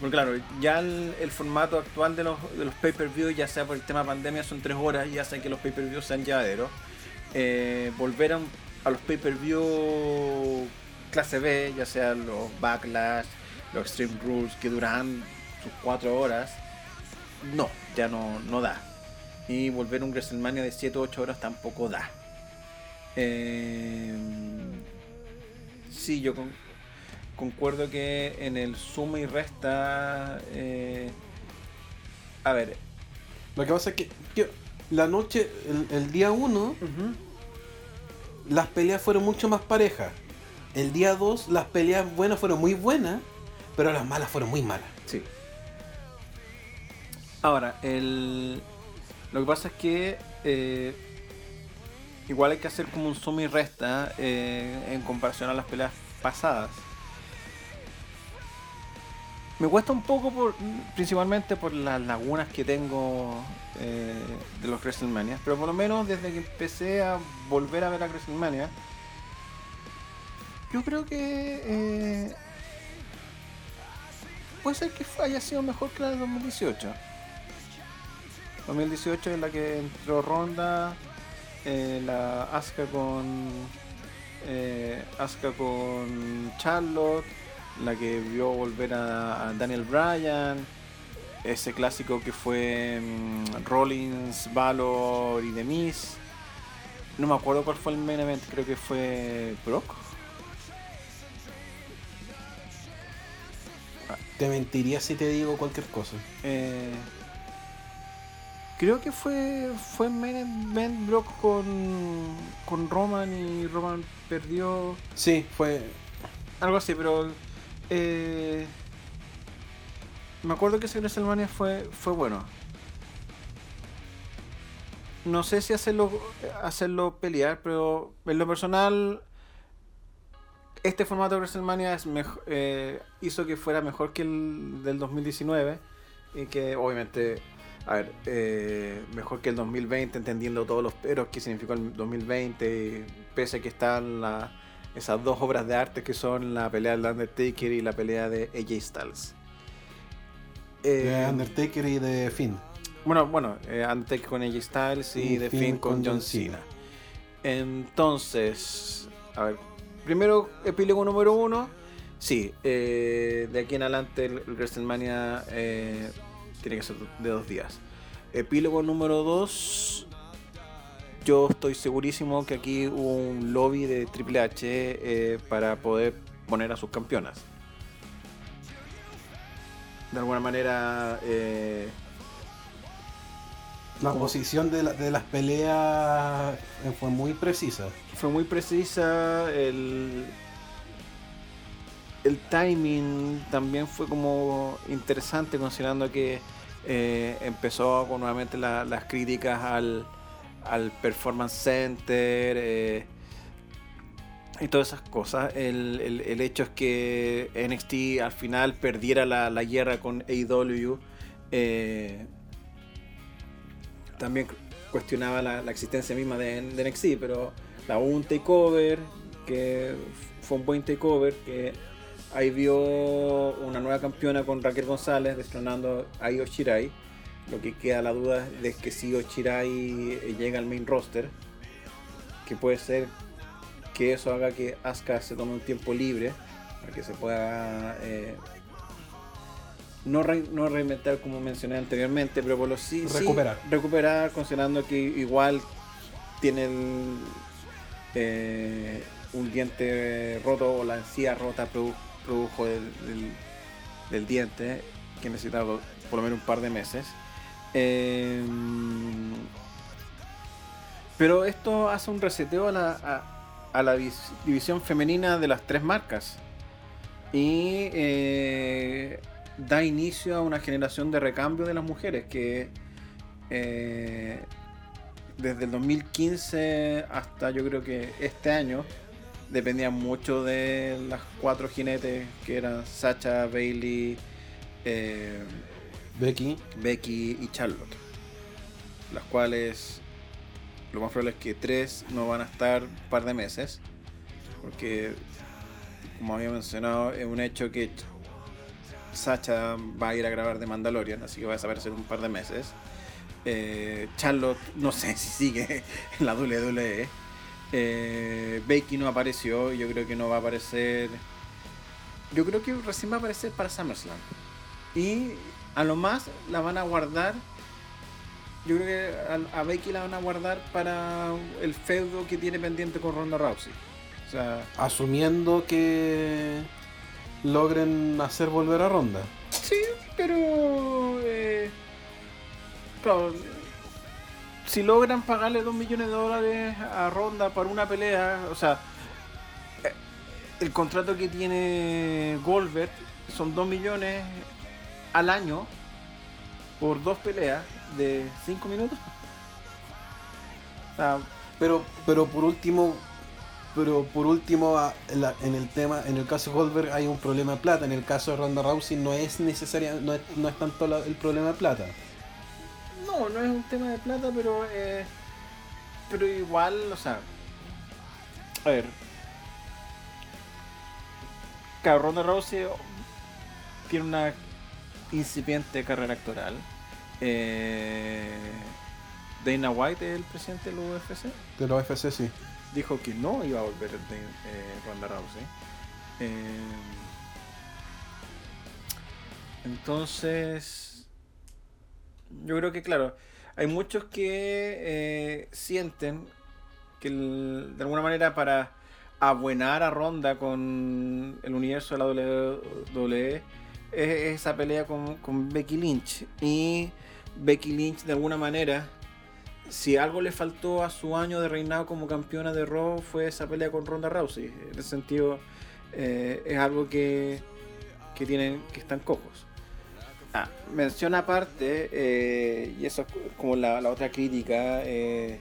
porque claro, ya el, formato actual de los, de los pay-per-view, ya sea por el tema pandemia, son tres horas, ya sea que los pay-per-view sean llevaderos. Eh, volver a, los pay-per-view clase B, ya sea los Backlash, los Extreme Rules, que duran sus cuatro horas, no, ya no, no da. Y volver a un WrestleMania de 7 o 8 horas tampoco da. Eh, sí, yo con, concuerdo que en el suma y resta. Eh, a ver. Lo que pasa es que, la noche, el, día 1, las peleas fueron mucho más parejas. El día 2, las peleas buenas fueron muy buenas, pero las malas fueron muy malas. Sí. Ahora, el, lo que pasa es que eh, igual hay que hacer como un suma y resta eh, en comparación a las peleas pasadas. Me cuesta un poco por, principalmente por las lagunas que tengo eh, de los WrestleMania, pero por lo menos desde que empecé a volver a ver a WrestleMania, yo creo que eh, puede ser que haya sido mejor que la de 2018. 2018 es la que entró Ronda, eh, la Asuka con Asuka con Charlotte la que vio volver a, Daniel Bryan, ese clásico que fue mm, Rollins, Valor y Demis. No me acuerdo cuál fue el main event, creo que fue Brock. Te mentiría si te digo cualquier cosa. Eh, creo que fue fue main event Brock con, con Roman y Roman perdió. Sí, fue algo así, pero eh, me acuerdo que ese WrestleMania fue, fue bueno. No sé si hacerlo, hacerlo pelear, pero en lo personal, este formato de WrestleMania es eh, hizo que fuera mejor que el del 2019. Y que obviamente, a ver, eh, mejor que el 2020, entendiendo todos los peros que significó el 2020, pese a que está en la esas dos obras de arte que son la pelea del Undertaker y la pelea de AJ Styles. de eh, Undertaker y de Finn. Bueno, bueno, Undertaker con AJ Styles y, de Finn, con, John Cena. Entonces, a ver, primero epílogo número uno. Sí, eh, de aquí en adelante el, WrestleMania tiene que ser de dos días. Epílogo número dos yo estoy segurísimo que aquí hubo un lobby de Triple H eh, para poder poner a sus campeonas. De alguna manera... Eh, la posición de, las peleas eh, fue muy precisa. Fue muy precisa. El, el timing también fue como interesante considerando que empezó con nuevamente las críticas al, al Performance Center eh, y todas esas cosas. El, hecho es que NXT al final perdiera la, guerra con AEW. Eh, también cuestionaba la, existencia misma de, NXT, pero la un takeover, que fue un buen takeover, que ahí vio una nueva campeona con Raquel González destronando a Io Shirai. Lo que queda la duda es que si Ochirai llega al main roster, que puede ser que eso haga que Asuka se tome un tiempo libre para que se pueda eh, no, no, reinventar como mencioné anteriormente, pero por lo sí recuperar. recuperar considerando que igual tiene eh, un diente roto o la encía rota produjo del, del diente que necesita por lo menos un par de meses. Em, pero esto hace un reseteo a la, división femenina de las tres marcas. Y eh, da inicio a una generación de recambio de las mujeres que eh, desde el 2015 hasta yo creo que este año dependían mucho de las cuatro jinetes que eran Sacha, Bailey, eh, Becky. Becky y Charlotte. Las cuales lo más probable es que tres no van a estar un par de meses. Porque, como había mencionado, es un hecho que Sacha va a ir a grabar de Mandalorian, así que va a desaparecer un par de meses. Eh, Charlotte, no sé si sigue <laughs> en la WWE. Eh, Becky no apareció, yo creo que no va a aparecer. Yo creo que recién va a aparecer para SummerSlam. Y a lo más la van a guardar. Yo creo que a, Becky la van a guardar para el feudo que tiene pendiente con Ronda Rousey. O sea, Asumiendo que logren hacer volver a Ronda. Sí, pero. Eh, claro, si logran pagarle 2 millones de dólares a Ronda para una pelea, o sea, eh, el contrato que tiene Goldberg son 2 millones al año por dos peleas de cinco minutos. pero, pero por último, pero por último en, el tema, en el caso de Goldberg hay un problema de plata. En el caso de Ronda Rousey no es necesaria, no es, no es tanto el problema de plata. No, no es un tema de plata, pero eh, pero igual, o sea, a ver, claro, Ronda Rousey tiene una incipiente carrera actoral. Eh, Dana White, el presidente de la UFC. De la UFC, sí. Dijo que no iba a volver de eh, Ronda Rousey. Eh, entonces, yo creo que, claro, hay muchos que sienten que de alguna manera para abuenar a Ronda con el universo de la WWE es esa pelea con, Becky Lynch. Y Becky Lynch, de alguna manera, si algo le faltó a su año de reinado como campeona de Raw, fue esa pelea con Ronda Rousey. En ese sentido, eh, es algo que, que, tienen, que están cojos. Ah, menciona aparte, eh, y eso es como la, otra crítica, eh,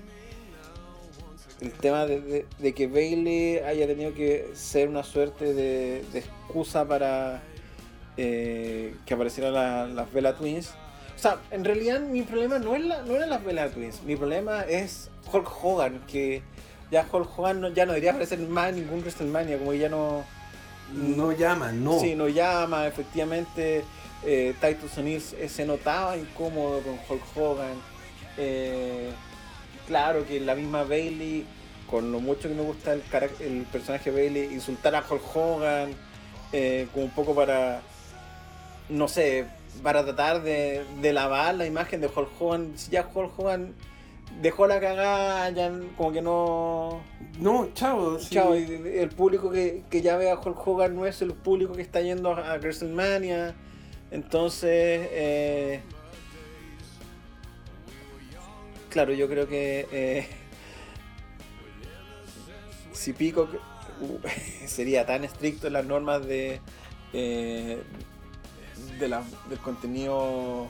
el tema de, que Bailey haya tenido que ser una suerte de excusa para que aparecieran las Bella Twins. O sea, en realidad mi problema no, es la, no eran las Bella Twins, mi problema es Hulk Hogan, que ya Hulk Hogan ya no debería aparecer más en ningún WrestleMania, como que ya no. No llama, no. Sí, no llama, efectivamente. Eh, Titus O'Neill se notaba incómodo con Hulk Hogan. Eh, claro que la misma Bailey, con lo mucho que me gusta el, el personaje Bailey, insultar a Hulk Hogan, eh, como un poco para, no sé, para tratar de, de lavar la imagen de Hulk Hogan. Si ya Hulk Hogan dejó la cagada, ya como que no. No, chao. Chao, el público que, ya ve a Hulk Hogan no es el público que está yendo a, WrestleMania. Entonces, eh, claro, yo creo que eh, <laughs> si Pico uh, <laughs> sería tan estricto en las normas de, eh, de del contenido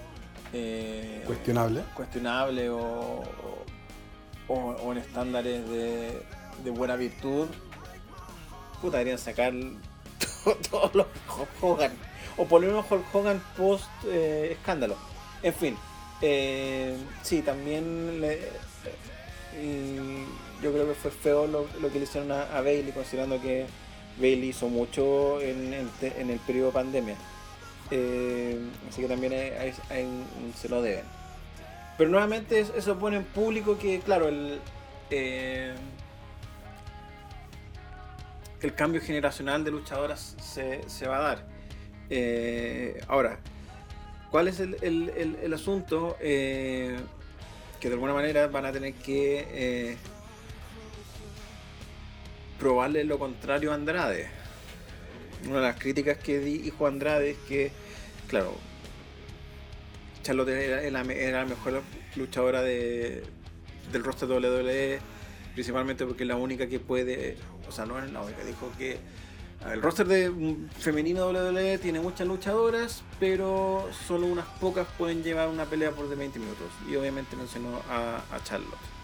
eh, cuestionable cuestionable o, o, en estándares de, de, buena virtud puta deberían sacar <laughs> todos los Hogan. O por lo menos Hulk Hogan post eh, escándalo. En fin eh, sí también le, yo creo que fue feo lo, que le hicieron a, Bailey considerando que Bailey hizo mucho en, en el periodo de pandemia eh, así que también se lo deben. Pero nuevamente eso pone en público que, claro, el, eh, el cambio generacional de luchadoras se, va a dar. Eh, ahora, ¿cuál es el, asunto? que de alguna manera van a tener que probarle lo contrario a Andrade una de las críticas que dijo Andrade es que, claro, Charlotte era, la mejor luchadora de, del roster WWE, principalmente porque es la única que puede, o sea, no es la única, dijo que el roster de femenino WWE tiene muchas luchadoras, pero solo unas pocas pueden llevar una pelea por de 20 minutos. Y obviamente mencionó a, a Charlotte.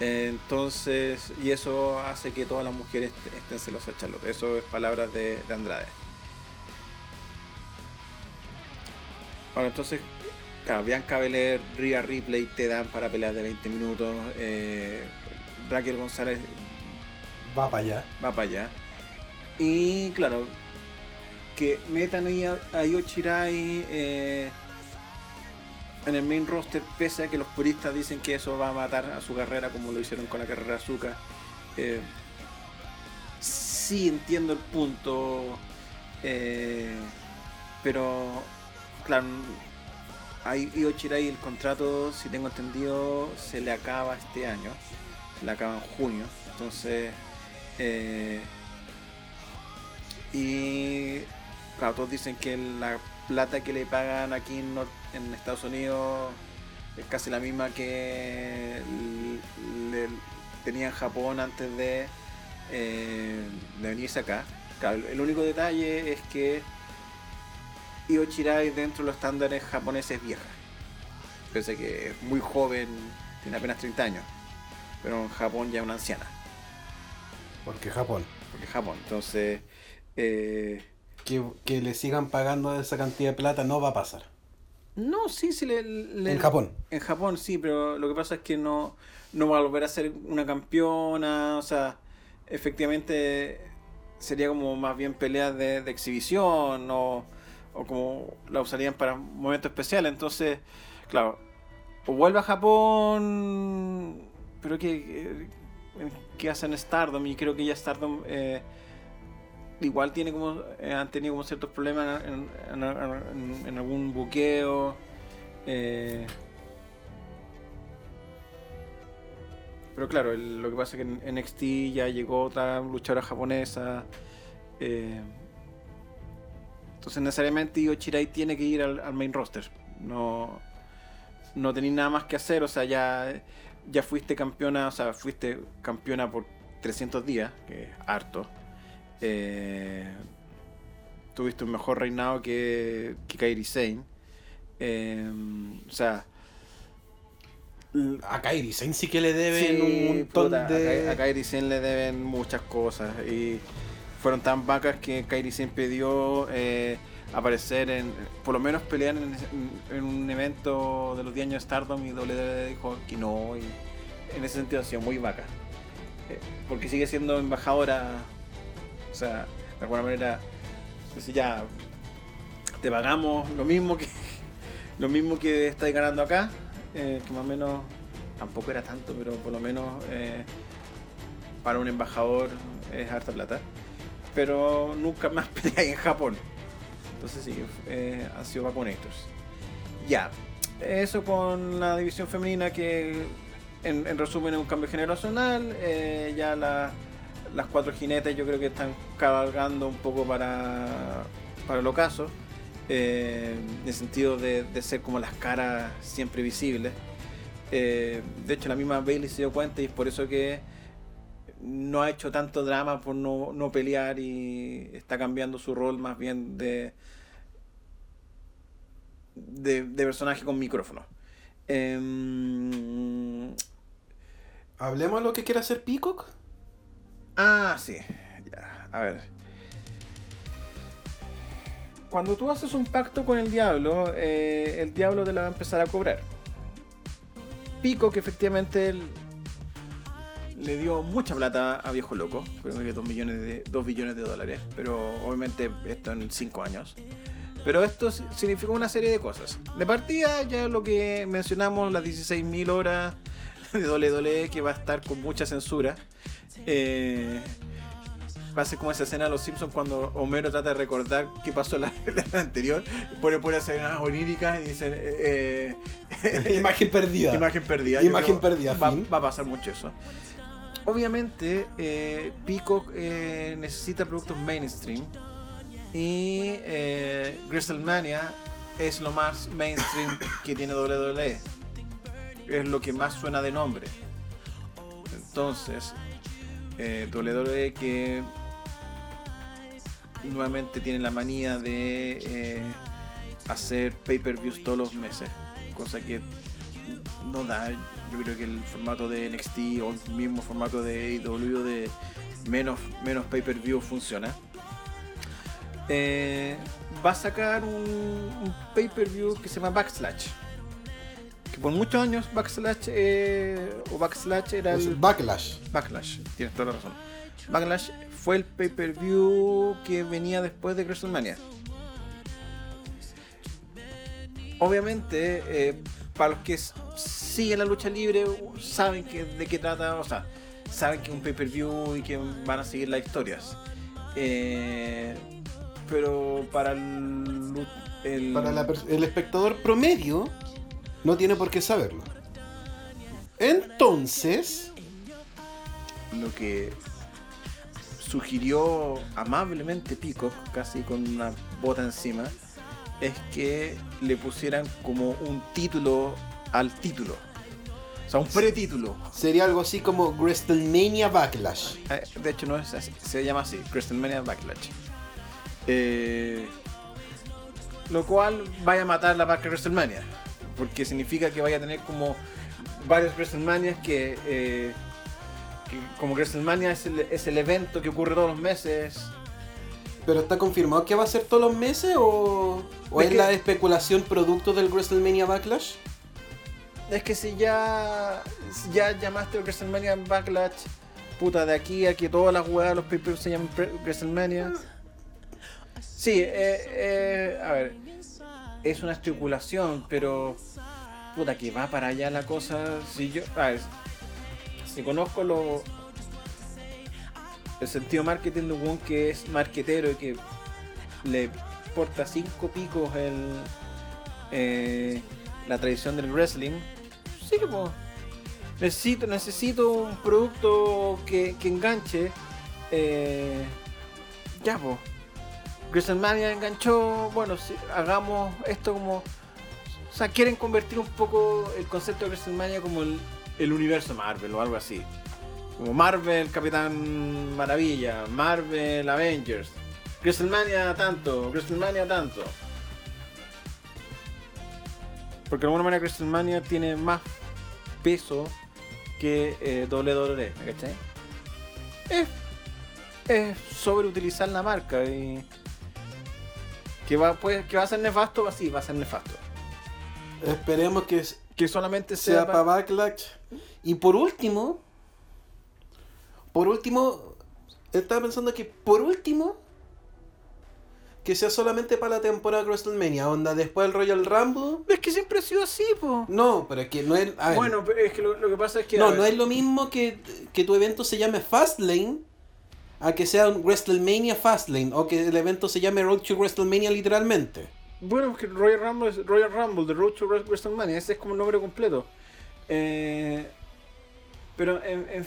Entonces, y eso hace que todas las mujeres estén celosas de Charlotte. Eso es palabras de, Andrade. Ahora, entonces, claro, Bianca Belair, Rhea Ripley te dan para peleas de 20 minutos. Eh, Raquel González va para allá. Va para allá. Y claro, que metan ahí a, a Yochirai. Eh, en el main roster, pese a que los puristas dicen que eso va a matar a su carrera como lo hicieron con la carrera de Azúcar. Eh, sí entiendo el punto, eh, pero claro, a Io el contrato, si tengo entendido, se le acaba este año, se le acaba en junio, entonces... Eh, y claro, todos dicen que la plata que le pagan aquí en, en Estados Unidos es casi la misma que le, tenía en Japón antes de, eh, de venirse acá. el único detalle es que Io Chirai dentro de los estándares japoneses es vieja. Pese que es muy joven, tiene apenas 30 años. Pero en Japón ya es una anciana. Porque Japón. Porque Japón. Entonces, eh, que, le sigan pagando esa cantidad de plata no va a pasar. No, sí, sí. Le, en Japón. En Japón sí, pero lo que pasa es que no, no va a volver a ser una campeona. O sea, efectivamente sería como más bien peleas de, exhibición o, o, como la usarían para momentos especiales. Entonces, claro, o vuelve a Japón, pero que, que hacen Stardom y creo que ya Stardom... Eh, igual tiene como eh, han tenido como ciertos problemas en, algún buqueo eh. pero claro lo que pasa es que en NXT ya llegó otra luchadora japonesa eh. entonces necesariamente Io tiene que ir al, main roster no no tenéis nada más que hacer o sea ya ya fuiste campeona o sea fuiste campeona por 300 días que es harto eh, tuviste un mejor reinado que, que Kairi Sane. Eh, o sea. A Kairi Sane sí que le deben un montón de. A, Kairi Sane le deben muchas cosas. Y fueron tan vacas que Kairi Sane pidió eh, aparecer en. Por lo menos pelear en, un evento de los 10 años de Stardom y WWE dijo que no. Y en ese sentido ha sido muy vaca. porque sigue siendo embajadora. O sea, de alguna manera, si ya te pagamos lo mismo que <laughs> lo mismo que estáis ganando acá, eh, que más o menos tampoco era tanto, pero por lo menos eh, para un embajador es harta plata. Pero nunca más <laughs> peleáis en Japón. Entonces sí, eh, ha sido Vaponators. Ya, eso con la división femenina que en, resumen es un cambio generacional. Eh, ya las cuatro jinetes yo creo que están cabalgando un poco para, para el ocaso. Eh, en el sentido de, ser como las caras siempre visibles. Eh, de hecho, la misma Bailey se dio cuenta y es por eso que no ha hecho tanto drama por no, no pelear y está cambiando su rol más bien de, de, personaje con micrófono. Em, ¿Hablemos de lo que quiere hacer Peacock? Ah, sí. Ya, a ver. Cuando tú haces un pacto con el diablo, eh, el diablo te la va a empezar a cobrar. Peacock efectivamente le dio mucha plata a Viejo Loco, creo que 2, millones de, 2 billones de dólares, pero obviamente esto en 5 años. Pero esto significó una serie de cosas. De partida, ya lo que mencionamos, las 16.000 horas <laughs> de WWE, que va a estar con mucha censura. Eh, va a ser como esa escena de los Simpsons cuando Homero trata de recordar qué pasó en <laughs> la, anterior. Pone por escenas oníricas y dice eh, eh, <laughs> imagen perdida. Imagen perdida. Imagen perdida. Va, va, a pasar mucho eso. Obviamente, eh, Peacock necesita productos mainstream y eh, WrestleMania es lo más mainstream que tiene WWE. Es lo que más suena de nombre. Entonces, eh, WWE que nuevamente tiene la manía de eh, hacer pay-per-views todos los meses, cosa que no da. Yo creo que el formato de NXT o el mismo formato de AEW de menos, menos pay-per-view funciona. Eh, va a sacar un, pay-per-view que se llama Backslash. Que por muchos años Backslash eh, o Backslash era el. Backlash. Backlash, tienes toda la razón. Backlash fue el pay-per-view que venía después de WrestleMania. Obviamente, eh, para los que siguen la lucha libre, saben que, de qué trata, o sea, saben que es un pay-per-view y que van a seguir las historias. Eh, pero para el, el... espectador promedio no tiene por qué saberlo. Entonces, lo que sugirió amablemente Pico, casi con una bota encima, es que le pusieran como un título al título. O sea, un pretítulo. Sería algo así como WrestleMania Backlash. Eh, de hecho, no es así. Se llama así, WrestleMania Backlash. Eh, lo cual vaya a matar la marca WrestleMania. Porque significa que vaya a tener como varios WrestleMania que, eh, como WrestleMania es el, es el evento que ocurre todos los meses. ¿Pero está confirmado que va a ser todos los meses o, o es la especulación producto del WrestleMania Backlash? Es que si ya, ya llamaste WrestleMania Backlash, puta, de aquí a que todas las weas, los papers se llaman WrestleMania. Sí, eh, eh, a ver, es una estipulación, pero puta que va para allá la cosa. Si yo, si conozco lo, el sentido marketing de un que es marquetero y que le porta cinco picos el, eh, la tradición del wrestling, sí que pues, necesito, necesito un producto que, que enganche. Eh, ya, pues WrestleMania enganchó, bueno, si hagamos esto como... O sea, quieren convertir un poco el concepto de WrestleMania como el, universo Marvel o algo así. Como Marvel Capitán Maravilla, Marvel Avengers, WrestleMania tanto, WrestleMania tanto. Porque de alguna manera WrestleMania tiene más peso que eh, WWE, ¿me cachai? Es, es sobreutilizar la marca y que va, pues, que va a ser nefasto, así va a ser nefasto. Esperemos que, que solamente sea, para Backlash. Y por último, por último, estaba pensando que por último, que sea solamente para la temporada de WrestleMania, onda después del Royal Rumble. Es que siempre ha sido así, po. No, pero es que no es. bueno, pero es que lo, que pasa es que. No, no es lo mismo que, que tu evento se llame Fastlane a que sea un WrestleMania Fastlane o que el evento se llame Road to WrestleMania literalmente. Bueno, porque Royal Rumble es Royal Rumble, The Road to WrestleMania, ese es como el nombre completo. Eh, pero, en,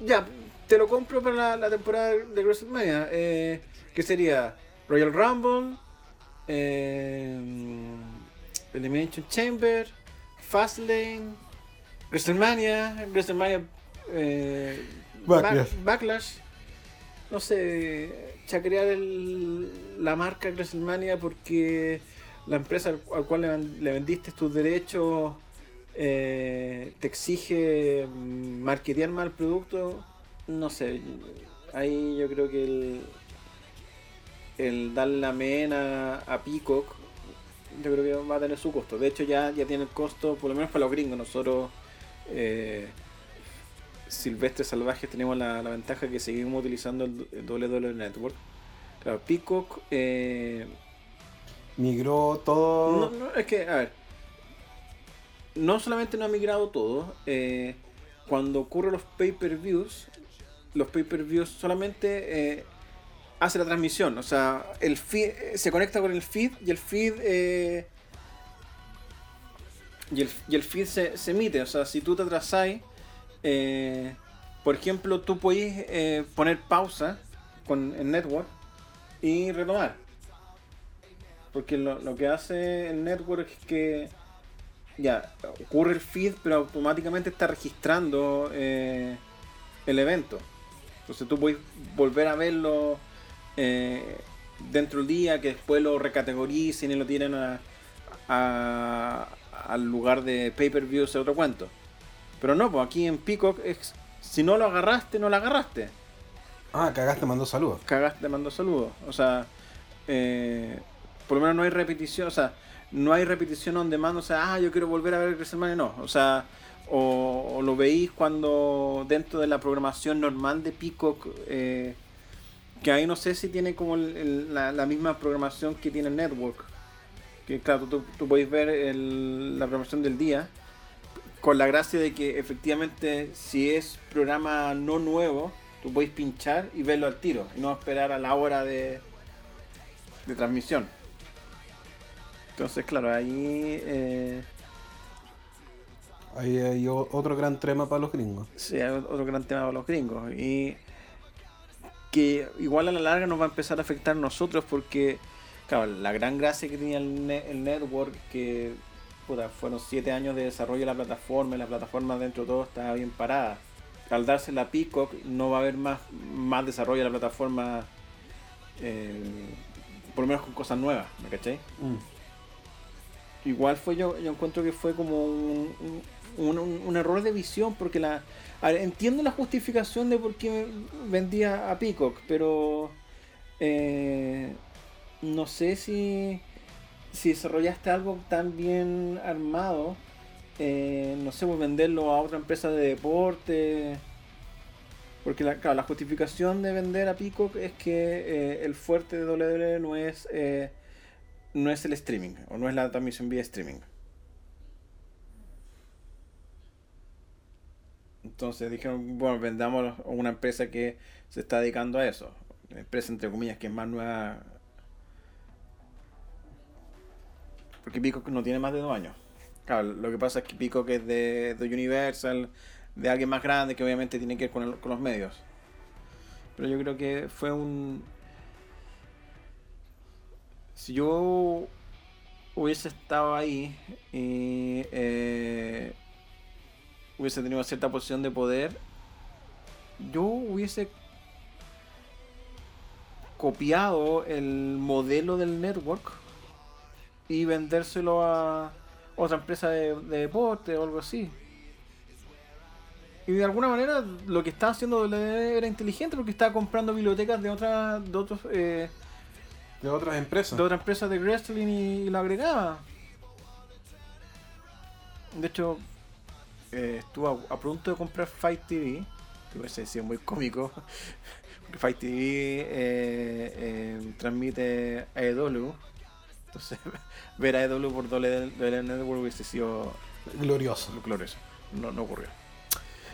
ya, te lo compro para la, temporada de WrestleMania. Eh, que sería Royal Rumble, eh, Elimination Chamber, Fastlane, WrestleMania, WrestleMania eh, Backlash. No sé, chacrear el, la marca WrestleMania porque la empresa al, cual le, vendiste tus derechos eh, te exige marketear mal el producto. No sé, ahí yo creo que el, el la mena a Peacock, yo creo que va a tener su costo. De hecho, ya, ya tiene el costo, por lo menos para los gringos. Nosotros, eh, Silvestres Salvajes, tenemos la, ventaja que seguimos utilizando el, el Network. Claro, Peacock. Eh, Migró todo. No, no, es que, a ver. No solamente no ha migrado todo. Eh, cuando ocurren los pay-per-views, los pay-per-views solamente eh, hace la transmisión. O sea, el feed, se conecta con el feed y el feed. Eh, y, el, feed se, emite. O sea, si tú te atrasas, eh, por ejemplo, tú puedes eh, poner pausa con el network y retomar. Porque lo, que hace el network es que ya ocurre el feed, pero automáticamente está registrando el evento. Entonces tú puedes volver a verlo eh, dentro del día, que después lo recategoricen y lo tienen al lugar de pay-per-view, ese otro cuento. Pero no, pues aquí en Peacock, es, si no lo agarraste, no lo agarraste. Ah, cagaste, mandó saludos. Cagaste, mandó saludos. O sea, eh, por lo menos no hay repetición, o sea, no hay repetición donde mando, o sea, ah, yo quiero volver a ver WrestleMania, no. O sea, o, lo veis cuando dentro de la programación normal de Peacock eh, que ahí no sé si tiene como la, misma programación que tiene el Network. Que claro, tú, tú podéis ver la programación del día. Con la gracia de que efectivamente si es programa no nuevo, tú podéis pinchar y verlo al tiro. Y no esperar a la hora de, de transmisión. Entonces, claro, ahí... Eh, ahí hay otro gran tema para los gringos. Sí, hay otro gran tema para los gringos. Y que igual a la larga nos va a empezar a afectar a nosotros porque, claro, la gran gracia que tenía el, network, que fueron siete años de desarrollo de la plataforma y la plataforma dentro de todo estaba bien parada. Al darse la Peacock no va a haber más, más desarrollo de la plataforma, eh, por lo menos con cosas nuevas, ¿me caché? Mm. Igual fue yo, yo encuentro que fue como un error de visión porque la, entiendo la justificación de por qué vendía a Peacock, pero eh, no sé si, si desarrollaste algo tan bien armado, eh, no sé, pues venderlo a otra empresa de deporte. Porque la, claro, la justificación de vender a Peacock es que eh, el fuerte de WWE no es, no es el streaming, o no es la transmisión vía streaming. Entonces dijeron, bueno, vendamos a una empresa que se está dedicando a eso. Una empresa entre comillas que es más nueva. Porque Pico no tiene más de dos años. Claro, lo que pasa es que Pico que es de, Universal, de alguien más grande que obviamente tiene que ver con, con los medios. Pero yo creo que fue un... Si yo hubiese estado ahí y eh, hubiese tenido cierta posición de poder, yo hubiese copiado el modelo del network y vendérselo a otra empresa de, deporte o algo así. Y de alguna manera lo que estaba haciendo era inteligente porque estaba comprando bibliotecas de otras de otros eh, de otras empresas. De otras empresas de wrestling y, y lo agregaba. De hecho, eh, estuvo a, punto de comprar Fight TV hubiese sido muy cómico. <laughs> Fight TV eh, eh, transmite AEW. Entonces, <laughs> ver a AEW por WWE Network hubiese sido glorioso. glorioso. No, no ocurrió.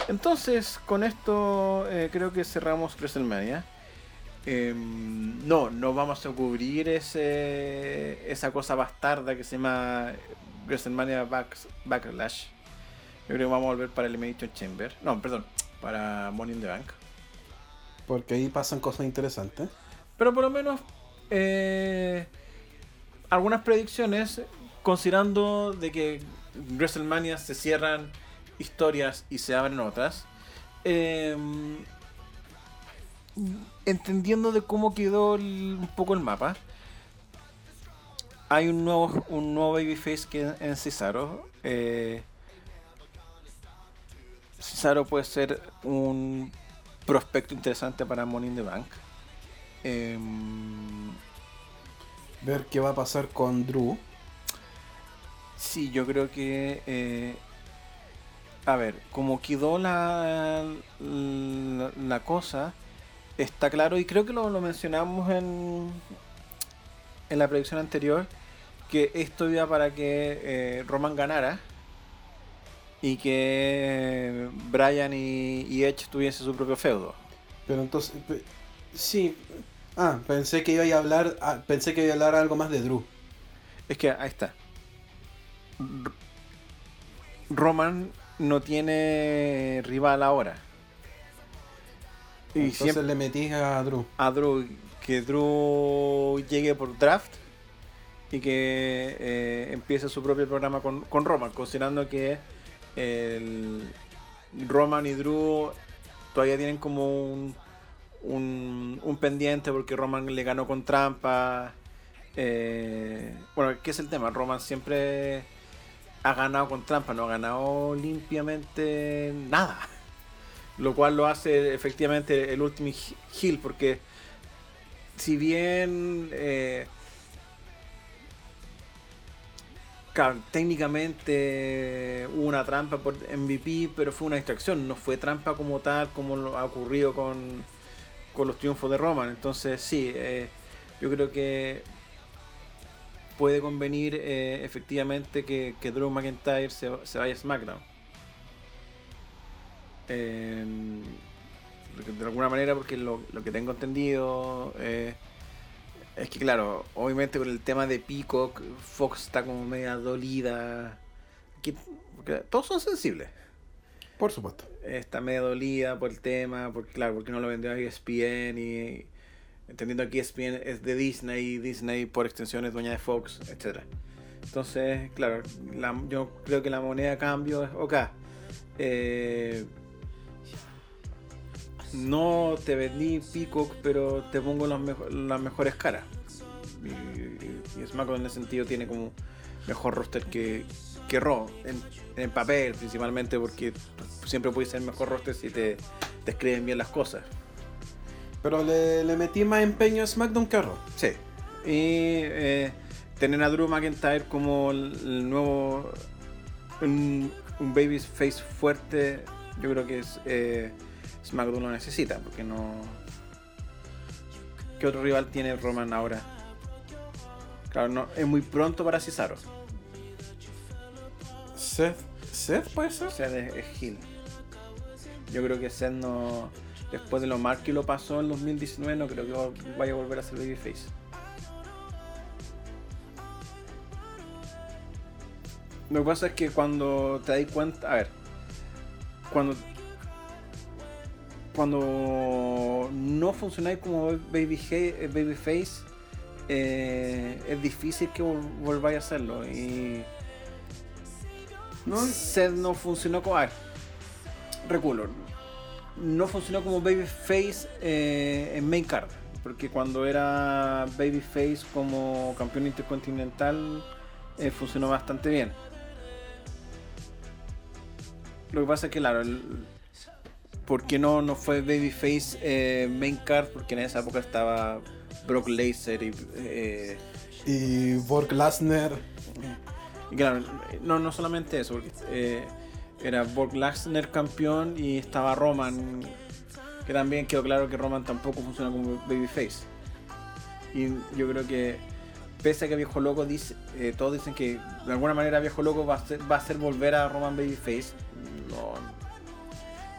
Entonces, con esto eh, creo que cerramos WrestleMania. Em, no, no vamos a cubrir ese, esa cosa bastarda que se llama WrestleMania Backlash. Yo creo que vamos a volver para Elimination Chamber. No, perdón, para Money in the Bank. Porque ahí pasan cosas interesantes. Pero por lo menos eh, algunas predicciones, considerando de que WrestleMania se cierran historias y se abren otras. Em, entendiendo de cómo quedó un poco el mapa. Hay un nuevo, un nuevo babyface que en Cesaro. Eh, Cesaro puede ser un prospecto interesante para Money in the Bank. Em, Ver qué va a pasar con Drew. Sí, yo creo que. Eh, a ver, como quedó la, la, cosa, está claro, y creo que lo, mencionamos en, en la predicción anterior, que esto iba para que eh, Roman ganara y que Brian y, Edge tuviese su propio feudo. Pero entonces, sí. Ah, pensé que iba a hablar, ah, pensé que iba a hablar algo más de Drew. Es que ahí está. Roman no tiene rival ahora. Y Entonces le metí a Drew. A Drew, que Drew llegue por draft y que eh, empiece su propio programa con, con Roman, considerando que el Roman y Drew todavía tienen como un, un, pendiente porque Roman le ganó con trampa. Eh, bueno, ¿qué es el tema? Roman siempre ha ganado con trampa, no ha ganado limpiamente nada. <laughs> Lo cual lo hace efectivamente el último Hill porque si bien eh, técnicamente hubo una trampa por MVP, pero fue una distracción, no fue trampa como tal, como ha ocurrido con, con los triunfos de Roman. Entonces, sí, eh, yo creo que puede convenir eh, efectivamente que, que, Drew McIntyre se, vaya a SmackDown. Em, de alguna manera, porque lo, lo que tengo entendido. Eh, es que claro, obviamente con el tema de Peacock, Fox está como media dolida. todos son sensibles. Por supuesto. Está media dolida por el tema, porque claro, porque no lo vendió a ESPN y entendiendo que ESPN es de Disney, Disney por extensión es dueña de Fox, etc. Entonces, claro, yo creo que la moneda de cambio es ok. Eh, no te vendí Peacock, pero te pongo las, las mejores caras. Y, y, SmackDown en ese sentido tiene como mejor roster que, que Raw, el papel principalmente, porque siempre puedes ser mejor roster si te, te escriben bien las cosas. Pero le, metí más empeño a SmackDown que a Raw. Sí. Y eh, tener a Drew McIntyre como el, nuevo. Un, un babyface fuerte, yo creo que es. Eh, SmackDown lo necesita, porque no. ¿Qué otro rival tiene Roman ahora? Claro, no, es muy pronto para Cesaro. Seth. ¿Seth puede ser? Seth es, Hill. Yo creo que Seth no. Después de lo mal que lo pasó en 2019, no creo que vaya a volver a ser Babyface. Lo que pasa es que cuando te das cuenta. A ver. Cuando cuando no funcionáis como eh, babyface, eh, es difícil que volváis a hacerlo. Y ¿No? Seth no funcionó como. A reculo. No funcionó como babyface eh, en main card. Porque cuando era babyface como campeón intercontinental, eh, funcionó bastante bien. Lo que pasa es que, claro, ¿Por qué no, no fue Babyface eh, main card? Porque en esa época estaba Brock Lesnar y... Eh, y Borg Lesnar. Y claro, no, no solamente eso, porque eh, era Borg Lesnar campeón y estaba Roman Que también quedó claro que Roman tampoco funciona como babyface. Y yo creo que, pese a que Viejo Loco dice, eh, todos dicen que de alguna manera Viejo Loco va a, hacer, va a hacer volver a Roman Babyface, no.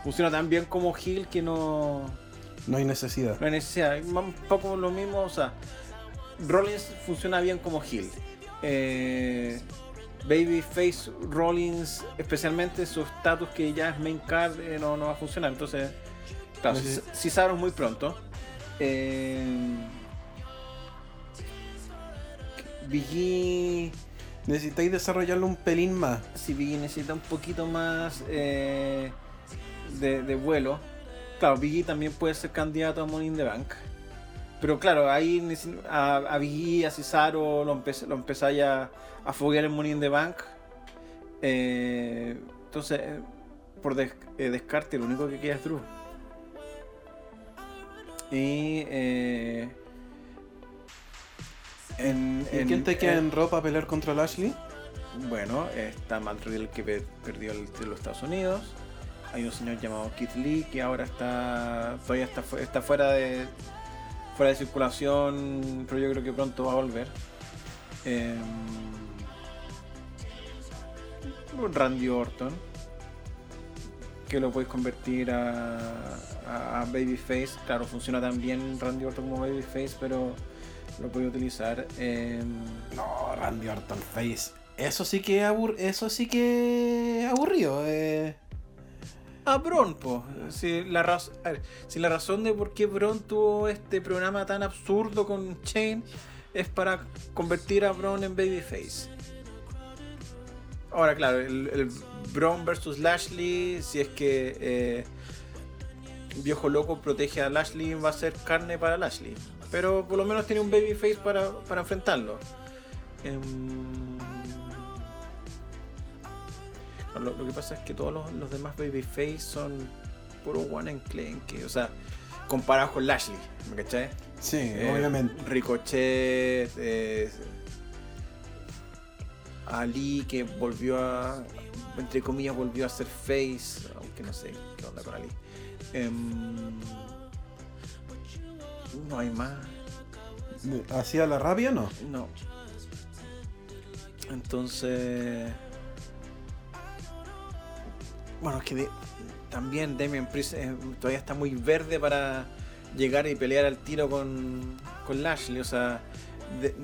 Funciona tan bien como Hill que no. No hay necesidad. No hay necesidad. Un poco lo mismo, o sea, Rollins funciona bien como Hill. Eh, Babyface Rollins, especialmente su estatus que ya es main card, eh, no, no va a funcionar. Entonces, claro, si, si sabemos muy pronto. Eh, Biggie. Necesitáis desarrollarlo un pelín más. Si Biggie necesita un poquito más eh, de, vuelo. Claro, Biggie también puede ser candidato a Money in the Bank. Pero claro, ahí a, a a Cesaro lo, lo empezáis a, a foguear en Money in the Bank. Eh, entonces, eh, por descarte, lo único que queda es Drew. Y en, quién te queda en, ropa a pelear contra Lashley? Bueno, está Matt que perdió el título de Estados Unidos. Hay un señor llamado Keith Lee que ahora está todavía está, está fuera de fuera de circulación, pero yo creo que pronto va a volver. Em, Randy Orton, que lo puedes convertir a, Babyface. Claro, funciona también Randy Orton como Babyface, pero lo puede utilizar. No, Randy Orton Face. Eso sí que abur eso sí que aburrido. Eh. A Bron. Si la, si la razón de por qué Bron tuvo este programa tan absurdo con Chain es para convertir a Bron en Babyface. Ahora, claro, el, el Bron versus Lashley, si es que eh, Viejo Loco protege a Lashley, va a ser carne para Lashley. Pero por lo menos tiene un babyface para, para enfrentarlo. Em, lo, que pasa es que todos los, los demás babyface son puro one and que O sea, comparados con Lashley, ¿me cachai? Sí, eh, obviamente. Ricochet, eh, Ali que volvió a, entre comillas, volvió a ser face, aunque no sé qué onda con Ali. Em, no hay más. ¿Hacía la rabia no? No. Entonces. Bueno, es que también Damien Priest eh, todavía está muy verde para llegar y pelear al tiro con, con Lashley. O sea,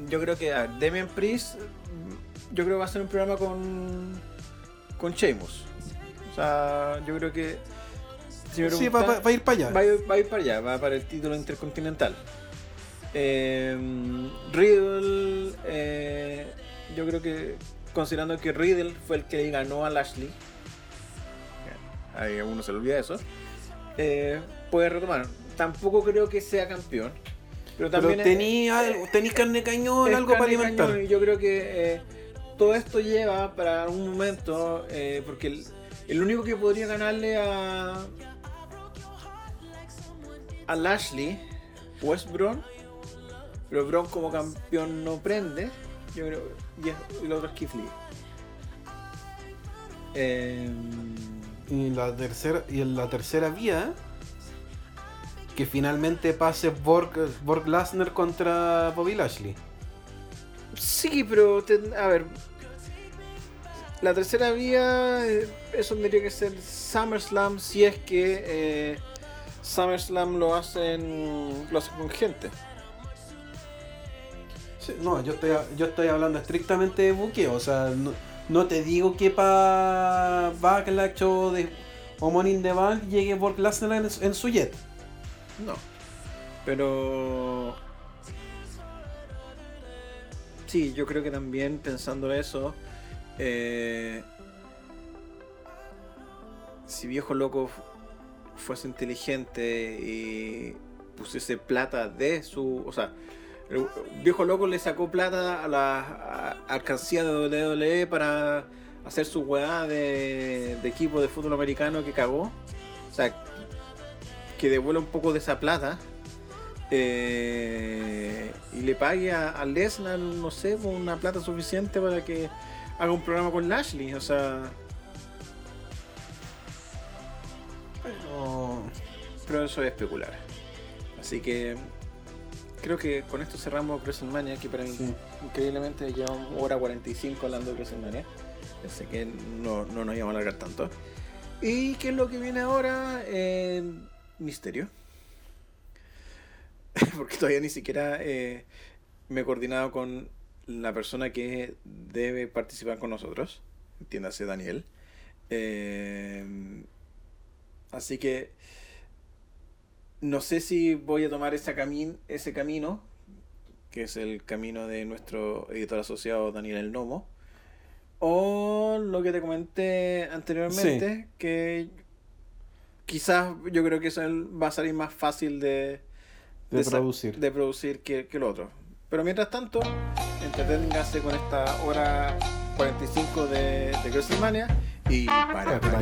yo creo que a Damien Priest, yo creo que va a ser un programa con, con Sheamus. O sea, yo creo que sí, va, a ir para allá. Va, a ir para allá, va para el título intercontinental. Eh, Riddle, eh, yo creo que considerando que Riddle fue el que ganó a Lashley, ahí uno se le olvida eso, eh, puede retomar. Tampoco creo que sea campeón. Pero también tenía, tenía carne cañón, algo para alimentar. yo creo que todo esto lleva para un momento, porque el, el único que podría ganarle a, a Lashley o es Braun, pero Braun como campeón no prende, yo creo, y, el otro es Keith Lee. Em, y la tercera y en la tercera vía que finalmente pase Borg, Borg Lasner contra Bobby Lashley. Sí, pero a ver, la tercera vía, eh, eso tendría que ser SummerSlam si es que eh, SummerSlam lo hacen, lo hacen con gente. no, yo estoy, yo estoy hablando estrictamente de buqueo, o sea, no, te digo que para Backlash o, de, o Money in the Bank llegue Brock Lesnar en, su jet. No, pero... Sí, yo creo que también pensando eso, eh, si viejo loco fuese inteligente y pusiese plata de su. O sea, el viejo loco le sacó plata a la alcancía de WWE para hacer su weá de, equipo de fútbol americano que cagó. O sea, que devuelva un poco de esa plata. Eh, y le pague a, Lesnar, no sé, una plata suficiente para que haga un programa con Lashley. O sea, pero eso es especular. Así que creo que con esto cerramos WrestleMania, que para mí increíblemente llevamos hora 45 hablando de WrestleMania. Así que no, no nos íbamos a alargar tanto. ¿Y qué es lo que viene ahora? Eh, misterio. <laughs> Porque todavía ni siquiera eh, me he coordinado con la persona que debe participar con nosotros. Entiéndase, Daniel. Eh, así que no sé si voy a tomar ese, ese camino, que es el camino de nuestro editor asociado Daniel El Nomo, o lo que te comenté anteriormente, que quizás yo creo que eso va a salir más fácil de, de, producir, de producir que, que, lo otro. Pero mientras tanto, entreténgase con esta hora 45 de, de y para, para,